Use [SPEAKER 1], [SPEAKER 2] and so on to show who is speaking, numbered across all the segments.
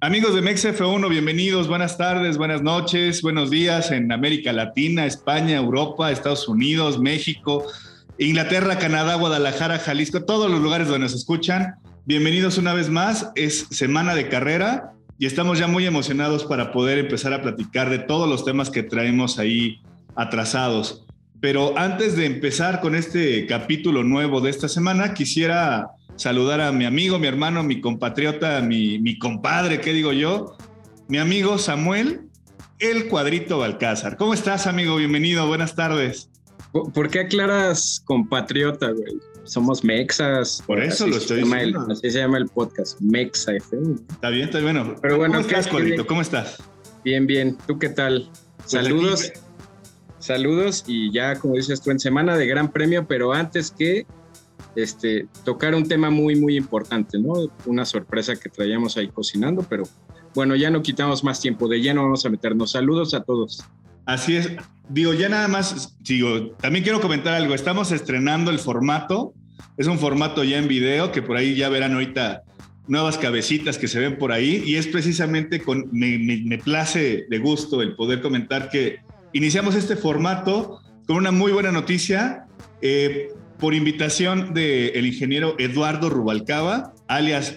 [SPEAKER 1] Amigos de MexF1, bienvenidos, buenas tardes, buenas noches, buenos días en América Latina, España, Europa, Estados Unidos, México, Inglaterra, Canadá, Guadalajara, Jalisco, todos los lugares donde nos escuchan. Bienvenidos una vez más, es semana de carrera y estamos ya muy emocionados para poder empezar a platicar de todos los temas que traemos ahí atrasados. Pero antes de empezar con este capítulo nuevo de esta semana, quisiera saludar a mi amigo, mi hermano, mi compatriota, mi, mi compadre, ¿qué digo yo? Mi amigo Samuel, el cuadrito Balcázar. ¿Cómo estás, amigo? Bienvenido, buenas tardes.
[SPEAKER 2] ¿Por qué aclaras compatriota, güey? Somos mexas.
[SPEAKER 1] Por eso lo estoy diciendo.
[SPEAKER 2] así se llama el podcast, Mexa FM.
[SPEAKER 1] Está bien, está bien. Bueno,
[SPEAKER 2] Pero bueno,
[SPEAKER 1] ¿cómo estás,
[SPEAKER 2] ¿qué-
[SPEAKER 1] cuadrito? ¿Cómo estás?
[SPEAKER 2] Bien, bien. ¿Tú qué tal? Saludos.
[SPEAKER 1] Pues aquí,
[SPEAKER 2] Saludos y ya, como dices tú, en semana de Gran Premio, pero antes que este, tocar un tema muy, muy importante, ¿no? Una sorpresa que traíamos ahí cocinando, pero bueno, ya no quitamos más tiempo. De lleno vamos a meternos. Saludos a todos.
[SPEAKER 1] Así es. Digo, ya nada más, digo, también quiero comentar algo. Estamos estrenando el formato. Es un formato ya en video que por ahí ya verán ahorita nuevas cabecitas que se ven por ahí. Y es precisamente con, me, me, me place de gusto el poder comentar que iniciamos este formato con una muy buena noticia. eh, por invitación del ingeniero Eduardo Rubalcaba, alias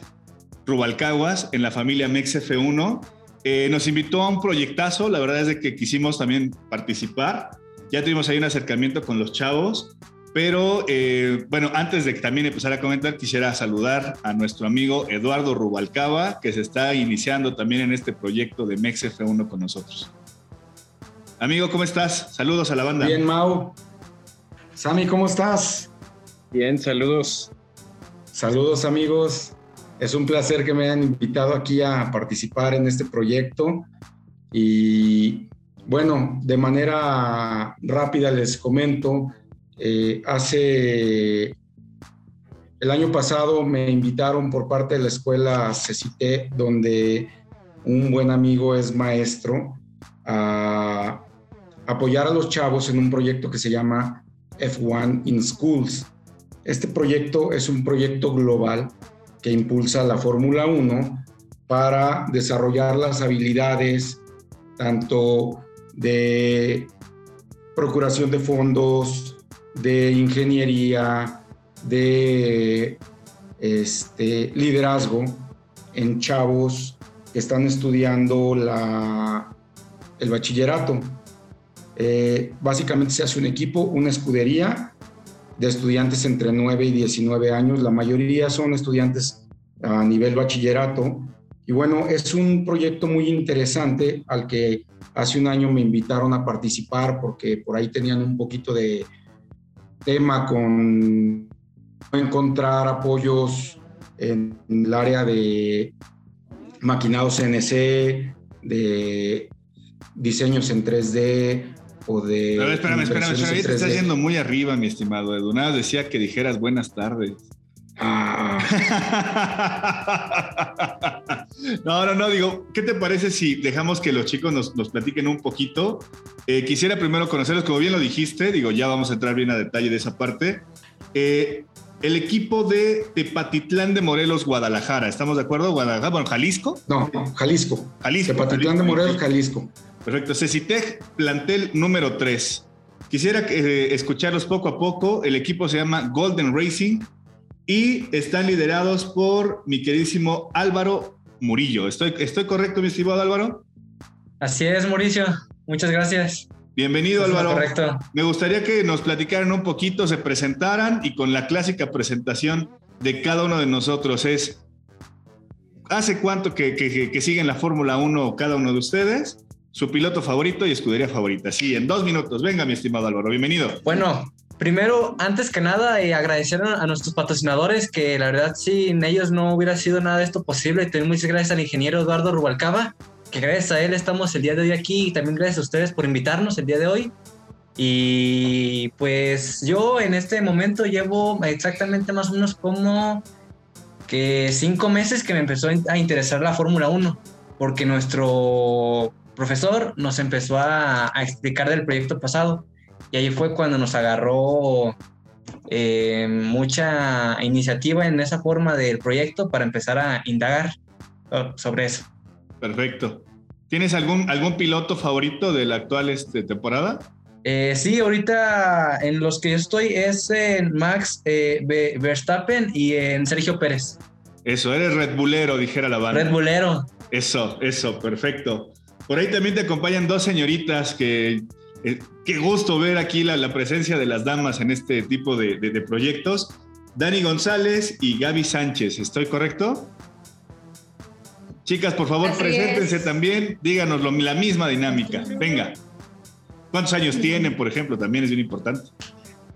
[SPEAKER 1] Rubalcaguas, en la familia MEXF1. Eh, nos invitó a un proyectazo, la verdad es de que quisimos también participar. Ya tuvimos ahí un acercamiento con los chavos, pero eh, bueno, antes de que también empezar a comentar, quisiera saludar a nuestro amigo Eduardo Rubalcaba, que se está iniciando también en este proyecto de MEXF1 con nosotros. Amigo, ¿cómo estás? Saludos a la banda.
[SPEAKER 3] Bien, Mau. Sami, ¿cómo estás?
[SPEAKER 2] Bien, saludos.
[SPEAKER 3] Saludos, amigos. Es un placer que me hayan invitado aquí a participar en este proyecto. Y bueno, de manera rápida les comento, eh, hace el año pasado me invitaron por parte de la escuela CECITE, donde un buen amigo es maestro, a apoyar a los chavos en un proyecto que se llama F1 in Schools. Este proyecto es un proyecto global que impulsa la Fórmula 1 para desarrollar las habilidades tanto de procuración de fondos, de ingeniería, de este, liderazgo en chavos que están estudiando el bachillerato. Eh, básicamente se hace un equipo, una escudería de estudiantes entre 9 y 19 años. La mayoría son estudiantes a nivel bachillerato. Y bueno, es un proyecto muy interesante al que hace un año me invitaron a participar porque por ahí tenían un poquito de tema con encontrar apoyos en el área de maquinado CNC, de diseños en 3D de...
[SPEAKER 1] Pero espérame, espérame, espérame, te estás
[SPEAKER 3] 3D.
[SPEAKER 1] yendo muy arriba, mi estimado Edu. Nada, decía que dijeras buenas tardes.
[SPEAKER 3] Ah,
[SPEAKER 1] no, no, no, digo, ¿qué te parece si dejamos que los chicos nos, nos platiquen un poquito? Eh, quisiera primero conocerlos, como bien lo dijiste, digo, ya vamos a entrar bien a detalle de esa parte. Eh, el equipo de Tepatitlán de Morelos, Guadalajara, ¿estamos de acuerdo? Guadalajara, bueno, Jalisco.
[SPEAKER 3] no, Jalisco.
[SPEAKER 1] Jalisco.
[SPEAKER 3] Tepatitlán de. Morelos, Jalisco.
[SPEAKER 1] Perfecto. Cecitec, plantel número 3. Quisiera eh, escucharlos poco a poco. El equipo se llama Golden Racing y están liderados por mi queridísimo Álvaro Murillo. ¿Estoy, estoy correcto, mi estimado Álvaro?
[SPEAKER 4] Así es, Mauricio. Muchas gracias.
[SPEAKER 1] Bienvenido,
[SPEAKER 4] Eso
[SPEAKER 1] Álvaro.
[SPEAKER 4] Correcto.
[SPEAKER 1] Me gustaría que nos platicaran un poquito, se presentaran y con la clásica presentación de cada uno de nosotros es, ¿hace cuánto que, que- que- que siguen la Fórmula 1 cada uno de ustedes? Su piloto favorito y escudería favorita. Sí, en dos minutos. Venga, mi estimado Álvaro, bienvenido.
[SPEAKER 4] Bueno, primero, antes que nada, eh, agradecer a, nuestros patrocinadores, que la verdad sin ellos no hubiera sido nada de esto posible. También muchas gracias al ingeniero Eduardo Rubalcaba, que gracias a él estamos el día de hoy aquí y también gracias a ustedes por invitarnos el día de hoy. Y pues yo en este momento llevo exactamente más o menos como que cinco meses que me empezó a interesar la Fórmula 1, porque nuestro profesor nos empezó a, a explicar del proyecto pasado. Y ahí fue cuando nos agarró eh, mucha iniciativa en esa forma del proyecto para empezar a indagar oh, sobre eso.
[SPEAKER 1] Perfecto. ¿Tienes algún, algún piloto favorito de la actual este, temporada?
[SPEAKER 4] Eh, sí, ahorita en los que yo estoy es en Max eh, Verstappen y en Sergio Pérez.
[SPEAKER 1] Eso, eres Red Bullero, dijera la banda.
[SPEAKER 4] Red Bullero.
[SPEAKER 1] Eso, eso, perfecto. Por ahí también te acompañan dos señoritas que eh, qué gusto ver aquí la, presencia de las damas en este tipo de, proyectos. Dani González y Gaby Sánchez, ¿estoy correcto? Chicas, por favor, preséntense también, díganos la misma dinámica. Venga. ¿Cuántos años tienen, por ejemplo? También es bien importante.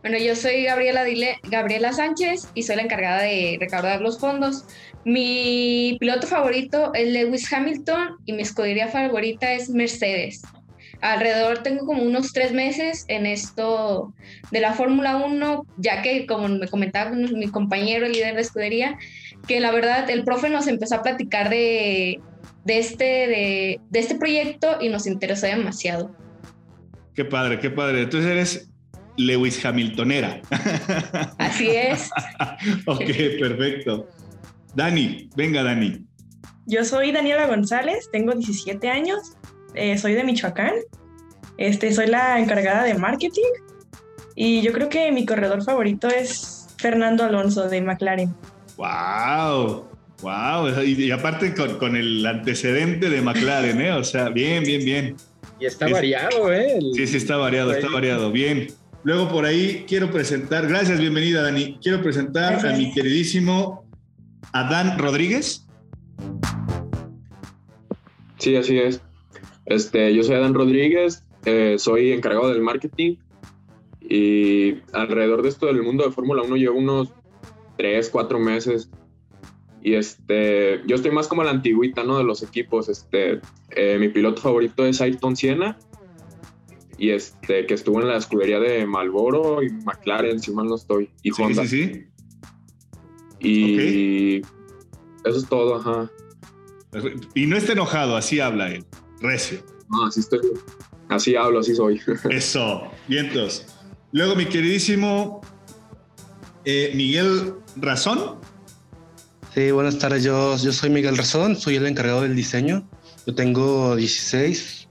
[SPEAKER 5] Bueno, yo soy Gabriela, Sánchez y soy la encargada de recaudar los fondos. Mi piloto favorito es Lewis Hamilton y mi escudería favorita es Mercedes. Alrededor tengo como unos tres meses en esto de la Fórmula 1, ya que como me comentaba mi compañero, el líder de escudería, que la verdad el profe nos empezó a platicar de, este, de este proyecto y nos interesó demasiado.
[SPEAKER 1] Qué padre, qué padre. Entonces eres Lewis Hamiltonera.
[SPEAKER 5] Así es.
[SPEAKER 1] ok, perfecto. Dani, venga Dani.
[SPEAKER 6] Yo soy Daniela González, tengo 17 años, eh, soy de Michoacán, este, soy la encargada de marketing y yo creo que mi corredor favorito es Fernando Alonso de McLaren.
[SPEAKER 1] ¡Wow! ¡Wow! Y, aparte con, el antecedente de McLaren, ¿eh? O sea, bien, bien, bien.
[SPEAKER 2] Y está variado, ¿eh?
[SPEAKER 1] sí, sí, está variado, está variado. Bien. Luego por ahí quiero presentar, gracias, bienvenida Dani. Quiero presentar a mi queridísimo Adán Rodríguez.
[SPEAKER 7] Sí, así es. Este, yo soy Adán Rodríguez, eh, soy encargado del marketing y alrededor de esto del mundo de Fórmula 1 llevo unos 3, 4 meses. Y este, yo estoy más como la antigüita, ¿no? De los equipos. Este, eh, mi piloto favorito es Ayrton Siena. Y este, que estuvo en la escudería de Malboro y McLaren, si mal no estoy. Y Honda. Sí, sí, Y eso es todo, ajá.
[SPEAKER 1] Y no está enojado, así habla él. Recio.
[SPEAKER 7] No, así estoy. Así hablo, así soy.
[SPEAKER 1] Eso, vientos. Luego, mi queridísimo eh, Miguel Razón.
[SPEAKER 8] Sí, buenas tardes. Yo, yo soy Miguel Razón, soy el encargado del diseño. Yo tengo 16.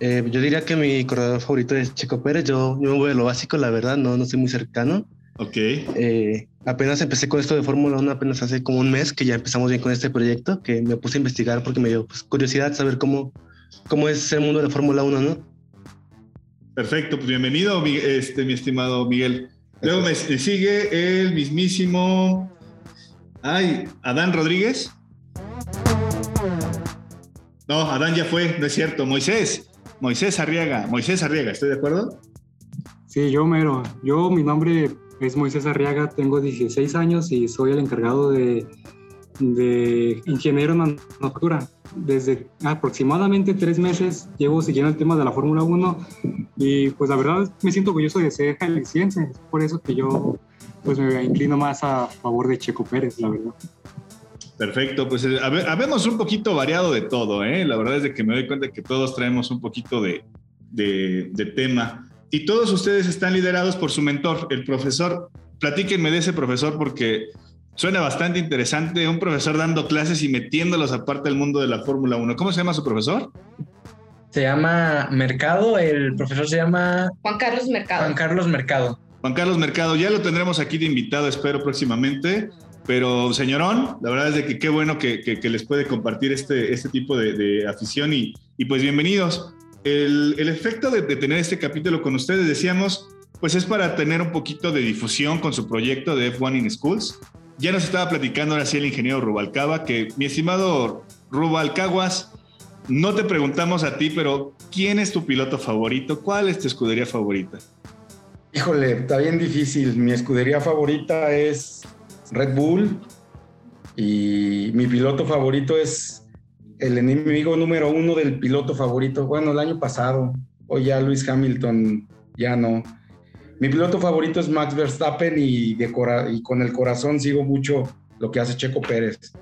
[SPEAKER 8] Eh, yo diría que mi corredor favorito es Checo Pérez. Yo, yo me voy de lo básico, la verdad, no, no soy muy cercano.
[SPEAKER 1] Ok.
[SPEAKER 8] Eh, apenas empecé con esto de Fórmula 1, apenas hace como un mes que ya empezamos bien con este proyecto, que me puse a investigar porque me dio pues, curiosidad saber cómo, cómo es el mundo de la Fórmula 1, ¿no?
[SPEAKER 1] Perfecto, pues bienvenido, este, mi estimado Miguel. Luego me sigue el mismísimo Ay, Adán Rodríguez. No, Adán ya fue, no es cierto. Moisés, Moisés Arriaga, Moisés Arriaga, ¿estoy de acuerdo?
[SPEAKER 9] Sí, yo mero. Yo, mi nombre es Moisés Arriaga, tengo 16 años y soy el encargado de, de ingeniero en manufactura. Desde aproximadamente tres meses llevo siguiendo el tema de la Fórmula 1 y pues la verdad me siento orgulloso de ser jalisciense. Es por eso que yo pues me inclino más a favor de Checo Pérez, la verdad.
[SPEAKER 1] Perfecto, pues eh, habemos un poquito variado de todo, ¿eh? La verdad es de que me doy cuenta que todos traemos un poquito de, de, tema. Y todos ustedes están liderados por su mentor, el profesor. Platíquenme de ese profesor porque suena bastante interesante. Un profesor dando clases y metiéndolos aparte del mundo de la Fórmula 1. ¿Cómo se llama su profesor?
[SPEAKER 4] Se llama Mercado, el profesor se llama...
[SPEAKER 5] Juan Carlos Mercado.
[SPEAKER 4] Juan Carlos Mercado.
[SPEAKER 1] Juan Carlos Mercado, ya lo tendremos aquí de invitado, espero próximamente. Pero, señorón, la verdad es de que qué bueno que, les puede compartir este, este tipo de, afición y, pues bienvenidos. El, efecto de, tener este capítulo con ustedes, decíamos, pues es para tener un poquito de difusión con su proyecto de F1 in Schools. Ya nos estaba platicando ahora sí el ingeniero Rubalcaba, que mi estimado Rubalcaguas, no te preguntamos a ti, pero ¿quién es tu piloto favorito? ¿Cuál es tu escudería favorita?
[SPEAKER 3] Híjole, está bien difícil. Mi escudería favorita es Red Bull y mi piloto favorito es el enemigo número uno del piloto favorito. Bueno, el año pasado, hoy ya Luis Hamilton ya no. Mi piloto favorito es Max Verstappen y, y con el corazón sigo mucho lo que hace Checo Pérez.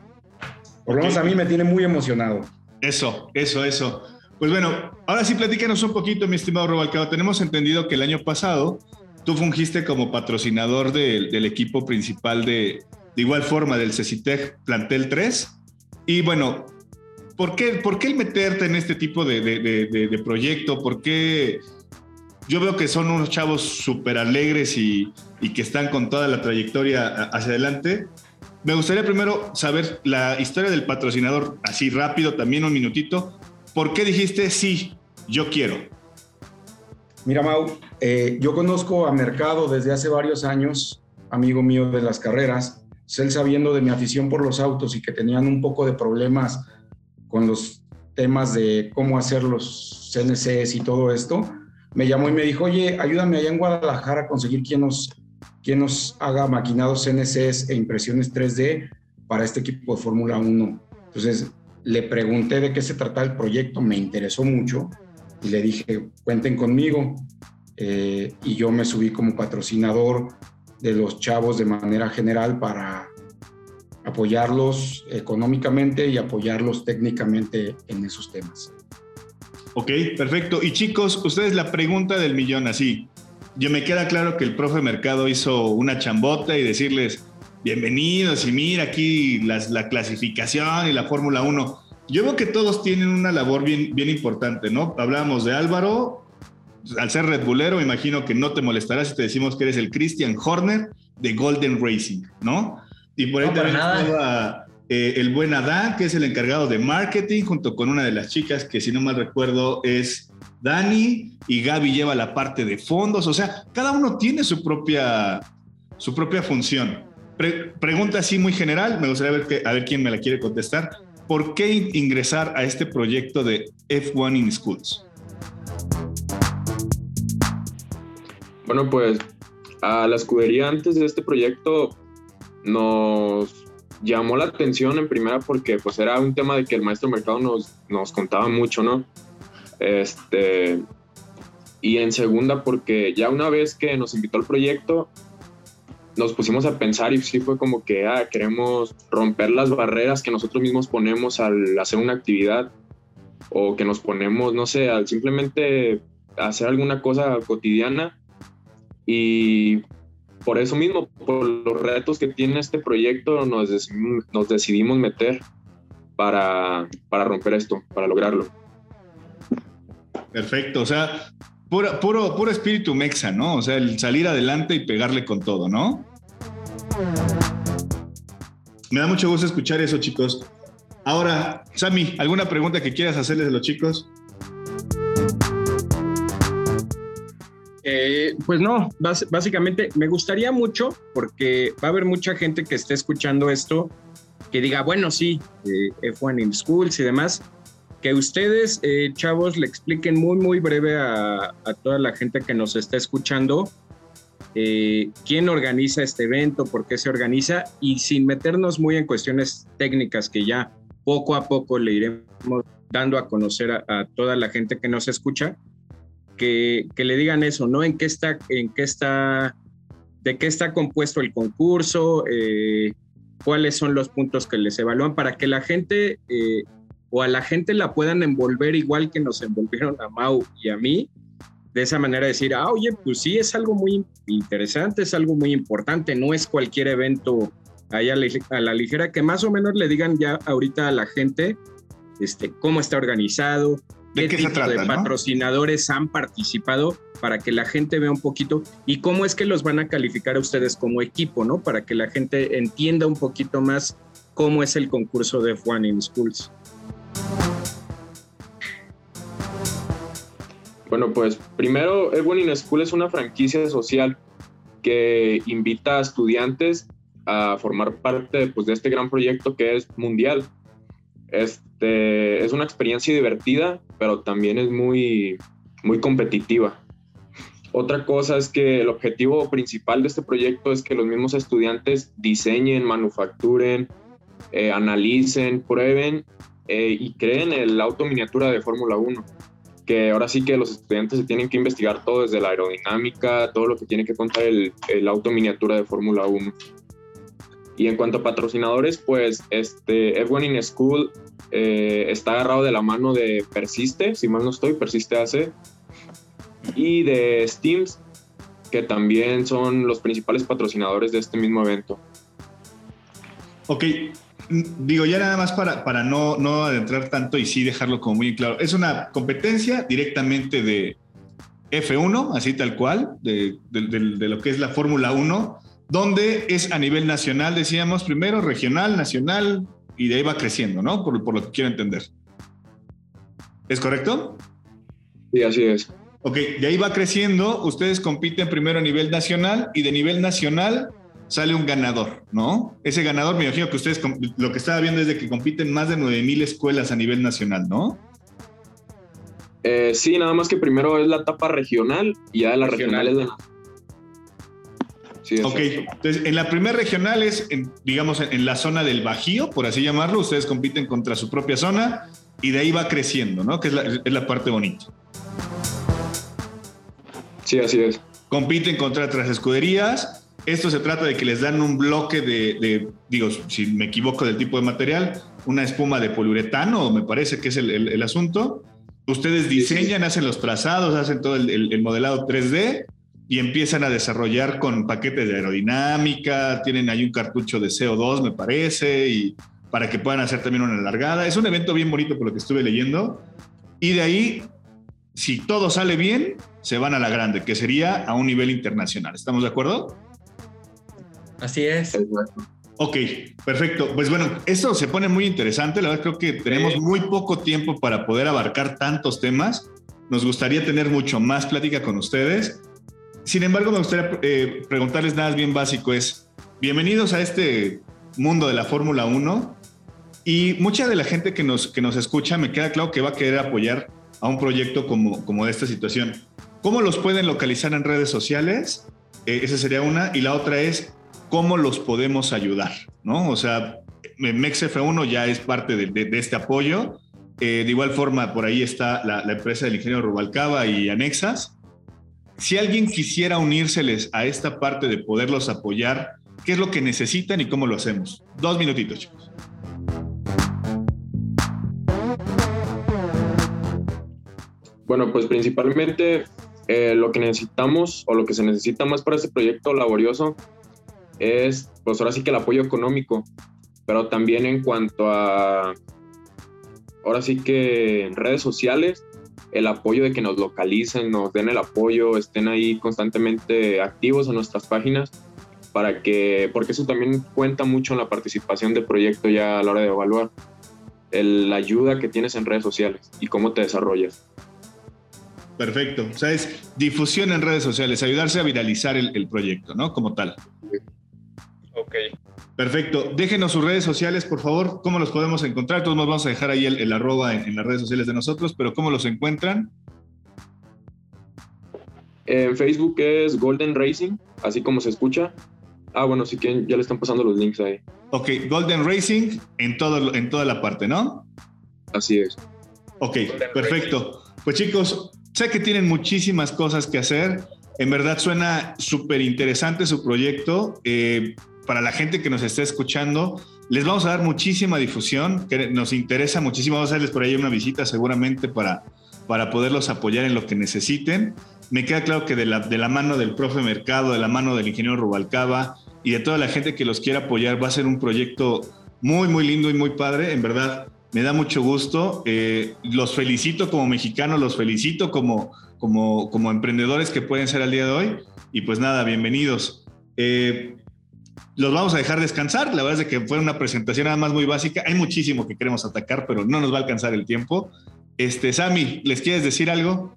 [SPEAKER 3] Por lo menos a mí me tiene muy emocionado.
[SPEAKER 1] Eso, eso, eso. Pues bueno, ahora sí platícanos un poquito, mi estimado Robalcado. Tenemos entendido que el año pasado tú fungiste como patrocinador del equipo principal de, de igual forma del CECITEC Plantel 3. Y bueno, ¿por qué, ¿por qué el meterte en este tipo de, de, de, proyecto? ¿Por qué? Yo veo que son unos chavos súper alegres y, y, que están con toda la trayectoria hacia adelante. Me gustaría primero saber la historia del patrocinador, así rápido, también un minutito. ¿Por qué dijiste sí, yo quiero?
[SPEAKER 3] Mira, Mau, eh, yo conozco a Mercado desde hace varios años, amigo mío de las carreras. Él sabiendo de mi afición por los autos y que tenían un poco de problemas con los temas de cómo hacer los CNCs y todo esto, me llamó y me dijo, oye, ayúdame allá en Guadalajara a conseguir quien nos, quien nos haga maquinados CNCs e impresiones 3D para este equipo de Fórmula 1. Entonces le pregunté de qué se trataba el proyecto, me interesó mucho y le dije, cuenten conmigo. Eh, y yo me subí como patrocinador de los chavos de manera general para apoyarlos económicamente y apoyarlos técnicamente en esos temas.
[SPEAKER 1] Ok, perfecto. Y chicos, ustedes la pregunta del millón así. Yo me queda claro que el profe Mercado hizo una chambota y decirles, bienvenidos y mira aquí la clasificación y la Fórmula 1. Yo veo que todos tienen una labor bien, bien importante, ¿no? Hablábamos de Álvaro, al ser Red Bullero, imagino que no te molestará si te decimos que eres el Christian Horner de Golden Racing, ¿no? Y por ahí también estaba eh, el buen Adán, que es el encargado de marketing, junto con una de las chicas que, si no mal recuerdo, es Dani, y Gaby lleva la parte de fondos. O sea, cada uno tiene su propia, su propia función. pregunta así muy general, me gustaría ver, que, a ver quién me la quiere contestar. ¿Por qué ingresar a este proyecto de F1 in Schools?
[SPEAKER 7] Bueno, pues a la escudería antes de este proyecto nos llamó la atención en primera porque pues era un tema de que el maestro mercado nos, nos contaba mucho, ¿no? Este, y en segunda porque ya una vez que nos invitó al proyecto, nos pusimos a pensar y sí fue como que ah, queremos romper las barreras que nosotros mismos ponemos al hacer una actividad o que nos ponemos, no sé, al simplemente hacer alguna cosa cotidiana y por eso mismo, por los retos que tiene este proyecto, nos, nos decidimos meter para, para romper esto, para lograrlo.
[SPEAKER 1] Perfecto, o sea, puro, puro, puro espíritu mexa, ¿no? O sea, el salir adelante y pegarle con todo, ¿no? Me da mucho gusto escuchar eso, chicos. Ahora, Sami, ¿alguna pregunta que quieras hacerles a los chicos?
[SPEAKER 2] Eh, pues no, básicamente me gustaría mucho porque va a haber mucha gente que esté escuchando esto que diga, bueno, sí, eh, F1 in Schools y demás, que ustedes, eh, chavos, le expliquen muy, muy breve a, toda la gente que nos está escuchando quién organiza este evento, por qué se organiza y sin meternos muy en cuestiones técnicas que ya poco a poco le iremos dando a conocer a toda la gente que nos escucha que, le digan eso, ¿no? En qué está, en qué está, de qué está compuesto el concurso, eh, cuáles son los puntos que les evalúan para que la gente eh, o a la gente la puedan envolver igual que nos envolvieron a Mau y a mí. De esa manera decir, ah, oye, pues sí, es algo muy interesante, es algo muy importante, no es cualquier evento ahí a la, ligera, que más o menos le digan ya ahorita a la gente este, cómo está organizado,
[SPEAKER 1] ¿De qué, tipo de
[SPEAKER 2] patrocinadores han participado para que la gente vea un poquito y cómo es que los van a calificar a ustedes como equipo, ¿no? Para que la gente entienda un poquito más cómo es el concurso de F1 in Schools.
[SPEAKER 7] Bueno, pues primero, F1 in School es una franquicia social que invita a estudiantes a formar parte pues, de este gran proyecto que es mundial. Este, es una experiencia divertida, pero también es muy, muy competitiva. Otra cosa es que el objetivo principal de este proyecto es que los mismos estudiantes diseñen, manufacturen, eh, analicen, prueben eh, y creen el auto miniatura de Fórmula 1. Que ahora sí que los estudiantes se tienen que investigar todo desde la aerodinámica, todo lo que tiene que contar el, el auto miniatura de Fórmula 1. Y en cuanto a patrocinadores, pues este, F1 in School eh, está agarrado de la mano de Persiste, si mal no estoy, Persiste hace, y de Steams, que también son los principales patrocinadores de este mismo evento.
[SPEAKER 1] Ok, digo, ya nada más para, para no, no adentrar tanto y sí dejarlo como muy claro, es una competencia directamente de F1, así tal cual, de, de lo que es la Fórmula 1, donde es a nivel nacional, decíamos, primero regional, nacional, y de ahí va creciendo, ¿no? Por, por lo que quiero entender. ¿Es correcto?
[SPEAKER 7] Sí, así es.
[SPEAKER 1] Ok, de ahí va creciendo, ustedes compiten primero a nivel nacional y de nivel nacional sale un ganador, ¿no? Ese ganador, me imagino que ustedes, lo que estaba viendo es de que compiten más de 9000 escuelas a nivel nacional, ¿no?
[SPEAKER 7] Eh, sí, nada más que primero es la etapa regional y ya de la regional, es la...
[SPEAKER 1] Sí, ok, entonces en la primera regional es, digamos, en, la zona del Bajío, por así llamarlo, ustedes compiten contra su propia zona y de ahí va creciendo, ¿no? Que es la, es la parte bonita.
[SPEAKER 7] Sí, así es.
[SPEAKER 1] Compiten contra otras escuderías. Esto se trata de que les dan un bloque de, digo, si me equivoco del tipo de material, una espuma de poliuretano, me parece que es el, asunto. Ustedes diseñan, hacen los trazados, hacen todo el, modelado 3D y empiezan a desarrollar con paquetes de aerodinámica, tienen ahí un cartucho de CO2, me parece, y para que puedan hacer también una largada. Es un evento bien bonito por lo que estuve leyendo. Y de ahí si todo sale bien, se van a la grande, que sería a un nivel internacional. ¿Estamos de acuerdo?
[SPEAKER 4] Así es.
[SPEAKER 1] Ok, perfecto. Pues bueno, esto se pone muy interesante. La verdad creo que tenemos muy poco tiempo para poder abarcar tantos temas. Nos gustaría tener mucho más plática con ustedes. Sin embargo, me gustaría eh, preguntarles nada bien básico. Es, bienvenidos a este mundo de la Fórmula 1. Y mucha de la gente que nos, que nos escucha me queda claro que va a querer apoyar a un proyecto como, como de esta situación. ¿Cómo los pueden localizar en redes sociales? Eh, esa sería una. Y la otra es, ¿cómo los podemos ayudar? ¿No? O sea, MexF1 ya es parte de, este apoyo. Eh, de igual forma, por ahí está la, empresa del ingeniero Rubalcaba y Anexas. Si alguien quisiera unírseles a esta parte de poderlos apoyar, ¿qué es lo que necesitan y cómo lo hacemos? Dos minutitos, chicos.
[SPEAKER 7] Bueno, pues principalmente eh, lo que necesitamos o lo que se necesita más para este proyecto laborioso es, pues ahora sí que el apoyo económico, pero también en cuanto a, ahora sí que en redes sociales, el apoyo de que nos localicen, nos den el apoyo, estén ahí constantemente activos en nuestras páginas, para que, porque eso también cuenta mucho en la participación del proyecto ya a la hora de evaluar, la ayuda que tienes en redes sociales y cómo te desarrollas.
[SPEAKER 1] Perfecto. O sea, es difusión en redes sociales, ayudarse a viralizar el, proyecto, ¿no? Como tal.
[SPEAKER 2] Ok.
[SPEAKER 1] Perfecto. Déjenos sus redes sociales, por favor. ¿Cómo los podemos encontrar? Todos nos vamos a dejar ahí el, arroba en, las redes sociales de nosotros, pero ¿cómo los encuentran?
[SPEAKER 7] En Facebook es Golden Racing, así como se escucha. Ah, bueno, sí que ya le están pasando los links ahí.
[SPEAKER 1] Ok, Golden Racing en, todo, en toda la parte, ¿no?
[SPEAKER 7] Así es.
[SPEAKER 1] Ok, perfecto. Pues chicos, Sé que tienen muchísimas cosas que hacer. En verdad suena súper interesante su proyecto. Eh, para la gente que nos esté escuchando, les vamos a dar muchísima difusión, que nos interesa muchísimo. Vamos a hacerles por ahí una visita seguramente para, para poderlos apoyar en lo que necesiten. Me queda claro que de la, de la mano del profe Mercado, de la mano del ingeniero Rubalcaba y de toda la gente que los quiera apoyar, va a ser un proyecto muy, muy lindo y muy padre. En verdad, me da mucho gusto. Eh, los felicito como mexicanos, los felicito como, como, como emprendedores que pueden ser al día de hoy. Y pues nada, bienvenidos. Eh, los vamos a dejar descansar. La verdad es que fue una presentación nada más muy básica. Hay muchísimo que queremos atacar, pero no nos va a alcanzar el tiempo. Este, Sami, ¿les quieres decir algo?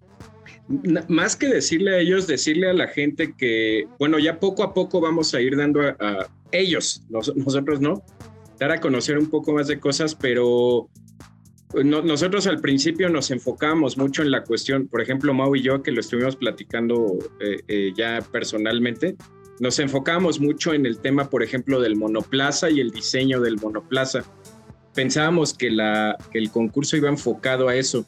[SPEAKER 2] Más que decirle a ellos, decirle a la gente que, bueno, ya poco a poco vamos a ir dando a, ellos, nosotros no, dar a conocer un poco más de cosas, pero pues, nosotros al principio nos enfocamos mucho en la cuestión, por ejemplo, Mau y yo, que lo estuvimos platicando eh, eh, ya personalmente, nos enfocamos mucho en el tema, por ejemplo, del monoplaza y el diseño del monoplaza. Pensábamos que, el concurso iba enfocado a eso,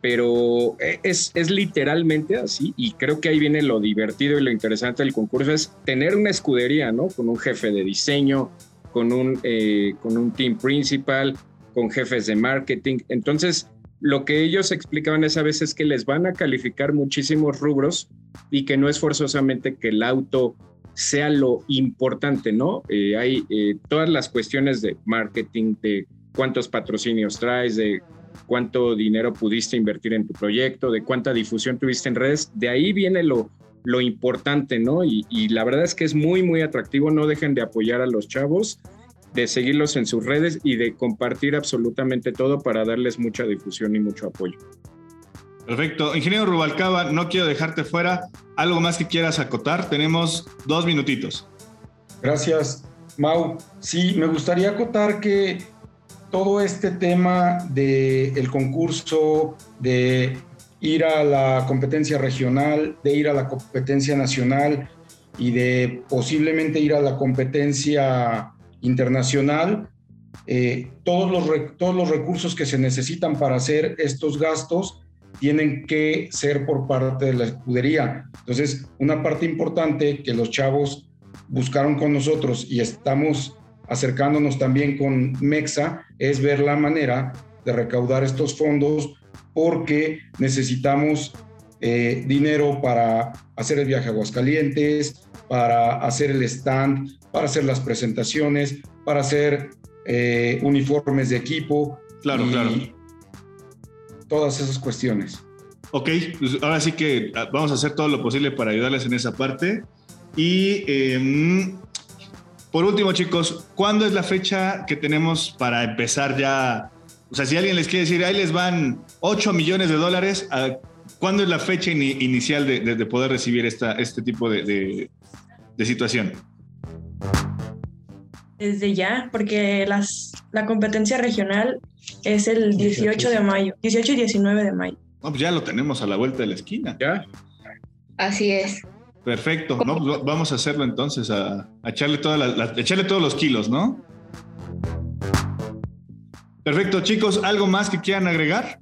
[SPEAKER 2] pero eh, es, literalmente así y creo que ahí viene lo divertido y lo interesante del concurso, es tener una escudería, ¿no? Con un jefe de diseño, con un, eh, con un team principal, con jefes de marketing. Entonces, lo que ellos explicaban esa vez es que les van a calificar muchísimos rubros y que no es forzosamente que el auto sea lo importante, ¿no? Eh, hay eh, todas las cuestiones de marketing, de cuántos patrocinios traes, de cuánto dinero pudiste invertir en tu proyecto, de cuánta difusión tuviste en redes, de ahí viene lo, lo importante, ¿no? Y, y, la verdad es que es muy, muy atractivo, no dejen de apoyar a los chavos, de seguirlos en sus redes y de compartir absolutamente todo para darles mucha difusión y mucho apoyo.
[SPEAKER 1] Perfecto. Ingeniero Rubalcaba, no quiero dejarte fuera. ¿Algo más que quieras acotar? Tenemos dos minutitos.
[SPEAKER 3] Gracias, Mau. Sí, me gustaría acotar que todo este tema del el concurso, de ir a la competencia regional, de ir a la competencia nacional y de posiblemente ir a la competencia internacional, eh, todos, los, todos los recursos que se necesitan para hacer estos gastos tienen que ser por parte de la escudería. Entonces, una parte importante que los chavos buscaron con nosotros y estamos acercándonos también con MEXA es ver la manera de recaudar estos fondos porque necesitamos eh, dinero para hacer el viaje a Aguascalientes, para hacer el stand, para hacer las presentaciones, para hacer eh, uniformes de equipo.
[SPEAKER 1] Claro, claro
[SPEAKER 3] todas esas cuestiones.
[SPEAKER 1] Ok, pues ahora sí que ah, vamos a hacer todo lo posible para ayudarles en esa parte. Y em, por último, chicos, ¿cuándo es la fecha que tenemos para empezar ya? O sea, si alguien les quiere decir, ahí les van 8 millones de dólares, ¿cuándo es la fecha inicial de, poder recibir esta, este tipo de, de, situación?
[SPEAKER 6] Desde ya, porque las, la competencia regional es el 18 de mayo, 18 y 19 de mayo.
[SPEAKER 1] No, pues ya lo tenemos a la vuelta de la esquina.
[SPEAKER 2] Ya.
[SPEAKER 5] Así es.
[SPEAKER 1] Perfecto, ¿no? Pues vamos a hacerlo entonces, a, echarle, echarle todos los kilos, ¿no? Perfecto, chicos, ¿algo más que quieran agregar?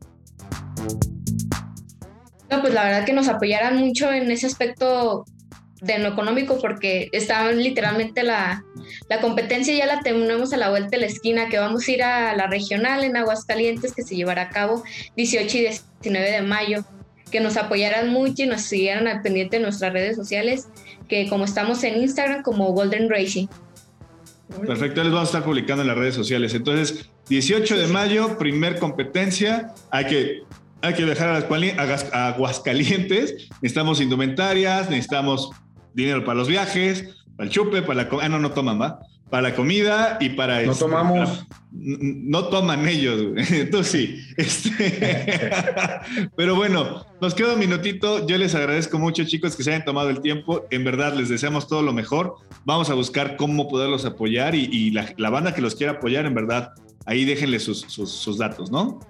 [SPEAKER 5] No, pues la verdad que nos apoyaran mucho en ese aspecto de lo económico porque está literalmente la, la, competencia ya la tenemos a la vuelta de la esquina, que vamos a ir a la regional en Aguascalientes que se llevará a cabo 18 y 19 de mayo, que nos apoyaran mucho y nos siguieran al pendiente de nuestras redes sociales, que como estamos en Instagram como Golden Racing.
[SPEAKER 1] Perfecto, les vamos a estar publicando en las redes sociales. Entonces, 18 de mayo, primer competencia, hay que hay que dejar a Aguascalientes. Necesitamos indumentarias, necesitamos dinero para los viajes, para el chupe, para la comida. Ah, no, no toman, ¿va? Para la comida y para...
[SPEAKER 3] No este, tomamos.
[SPEAKER 1] no toman ellos, tú sí. Este, pero bueno, nos queda un minutito. Yo les agradezco mucho, chicos, que se hayan tomado el tiempo. En verdad, les deseamos todo lo mejor. Vamos a buscar cómo poderlos apoyar y, la, banda que los quiera apoyar, en verdad, ahí déjenle sus, sus datos, ¿no?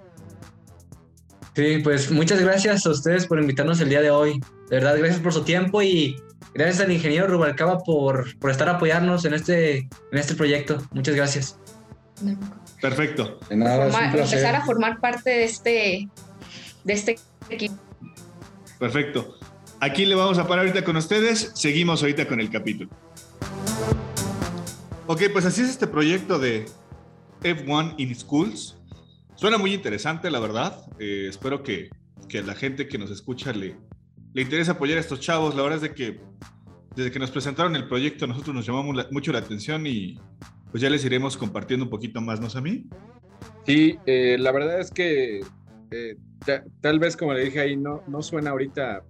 [SPEAKER 4] Sí, pues muchas gracias a ustedes por invitarnos el día de hoy. De verdad, gracias por su tiempo y Gracias al ingeniero Rubalcaba por, por estar apoyarnos en este, en este proyecto. Muchas gracias.
[SPEAKER 1] Perfecto.
[SPEAKER 5] empezar a formar parte de este, de este equipo.
[SPEAKER 1] Perfecto. Aquí le vamos a parar ahorita con ustedes. Seguimos ahorita con el capítulo. Ok, pues así es este proyecto de F1 in Schools. Suena muy interesante, la verdad. Eh, espero que, que la gente que nos escucha le, le interesa apoyar a estos chavos. La verdad es de que desde que nos presentaron el proyecto, nosotros nos llamó mucho la atención y pues ya les iremos compartiendo un poquito más, ¿no, Sammy?
[SPEAKER 2] Sí, eh, la verdad es que eh, tal vez, como le dije ahí, no, no suena ahorita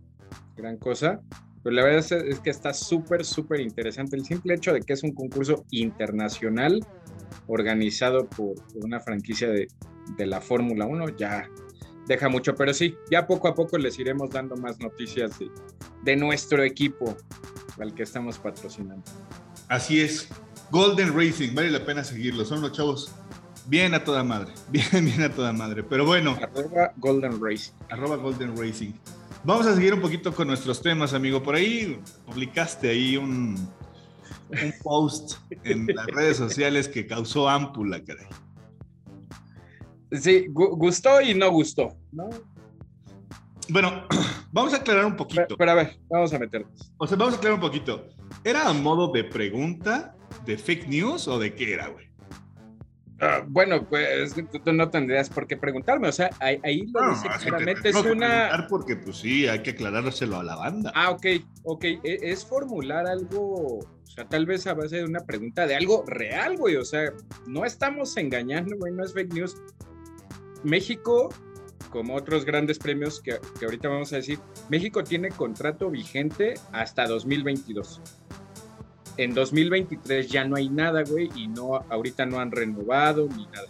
[SPEAKER 2] gran cosa, pero la verdad es, que está súper, súper interesante. El simple hecho de que es un concurso internacional organizado por, una franquicia de, de la Fórmula 1 ya deja mucho, pero sí, ya poco a poco les iremos dando más noticias de, nuestro equipo al que estamos patrocinando.
[SPEAKER 1] Así es, Golden Racing, vale la pena seguirlo, son los chavos bien a toda madre, bien, bien a toda madre, pero bueno.
[SPEAKER 2] Arroba Golden Racing.
[SPEAKER 1] Arroba Golden Racing. Vamos a seguir un poquito con nuestros temas, amigo. Por ahí publicaste ahí un, un post en las redes sociales que causó ámpula, caray.
[SPEAKER 2] Sí, gustó y no gustó, ¿no?
[SPEAKER 1] Bueno, vamos a aclarar un poquito.
[SPEAKER 2] Pero, a ver, vamos a meternos.
[SPEAKER 1] O sea, vamos a aclarar un poquito. ¿Era a modo de pregunta, de fake news o de qué era, güey?
[SPEAKER 2] Ah, bueno, pues tú no tendrías por qué preguntarme, o sea, ahí, ahí lo dice claramente, es una...
[SPEAKER 1] Porque pues sí, hay que aclarárselo a la banda.
[SPEAKER 2] Ah, ok, ok, e, es formular algo, o sea, tal vez a base de una pregunta de algo real, güey, o sea, no estamos engañando, güey, no es fake news. México, como otros grandes premios que, que ahorita vamos a decir, México tiene contrato vigente hasta 2022 en 2023 ya no hay nada, güey, y no, ahorita no han renovado ni nada.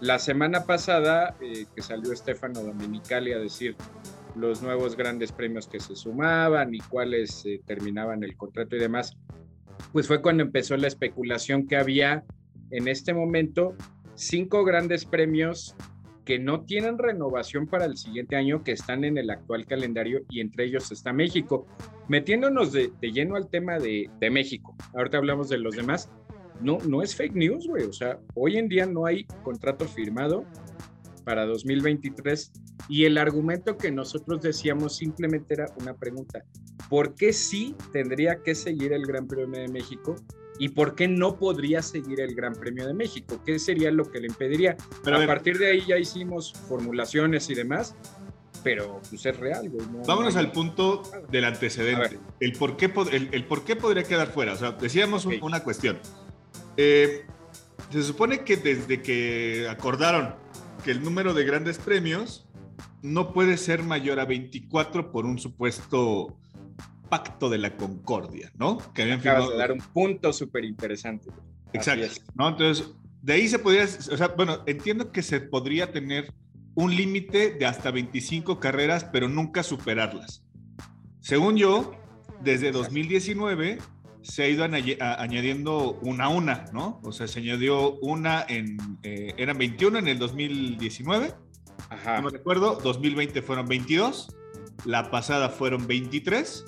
[SPEAKER 2] La semana pasada eh, que salió Estefano Dominicali a decir los nuevos grandes premios que se sumaban y cuáles eh, terminaban el contrato y demás, pues fue cuando empezó la especulación que había en este momento cinco grandes premios que no tienen renovación para el siguiente año, que están en el actual calendario y entre ellos está México. Metiéndonos de, lleno al tema de, México, ahorita hablamos de los demás, no, no es fake news, güey, o sea, hoy en día no hay contrato firmado para 2023 y el argumento que nosotros decíamos simplemente era una pregunta, ¿por qué sí tendría que seguir el Gran Premio de México ¿Y por qué no podría seguir el Gran Premio de México? ¿Qué sería lo que le impediría? Pero a, partir de ahí ya hicimos formulaciones y demás, pero pues es real.
[SPEAKER 1] Vámonos al punto del antecedente. El por, qué, el, por qué podría quedar fuera. O sea, decíamos una cuestión. Eh, se supone que desde que acordaron que el número de grandes premios no puede ser mayor a 24 por un supuesto Pacto de la Concordia, ¿no?
[SPEAKER 2] Que habían firmado. de dar un punto súper interesante.
[SPEAKER 1] Exacto, ¿no? Entonces, de ahí se podría, o sea, bueno, entiendo que se podría tener un límite de hasta 25 carreras, pero nunca superarlas. Según yo, desde 2019 se ha ido añadiendo una a una, ¿no? O sea, se añadió una en, eh, eran 21 en el 2019. Ajá. No me recuerdo, 2020 fueron 22, la pasada fueron 23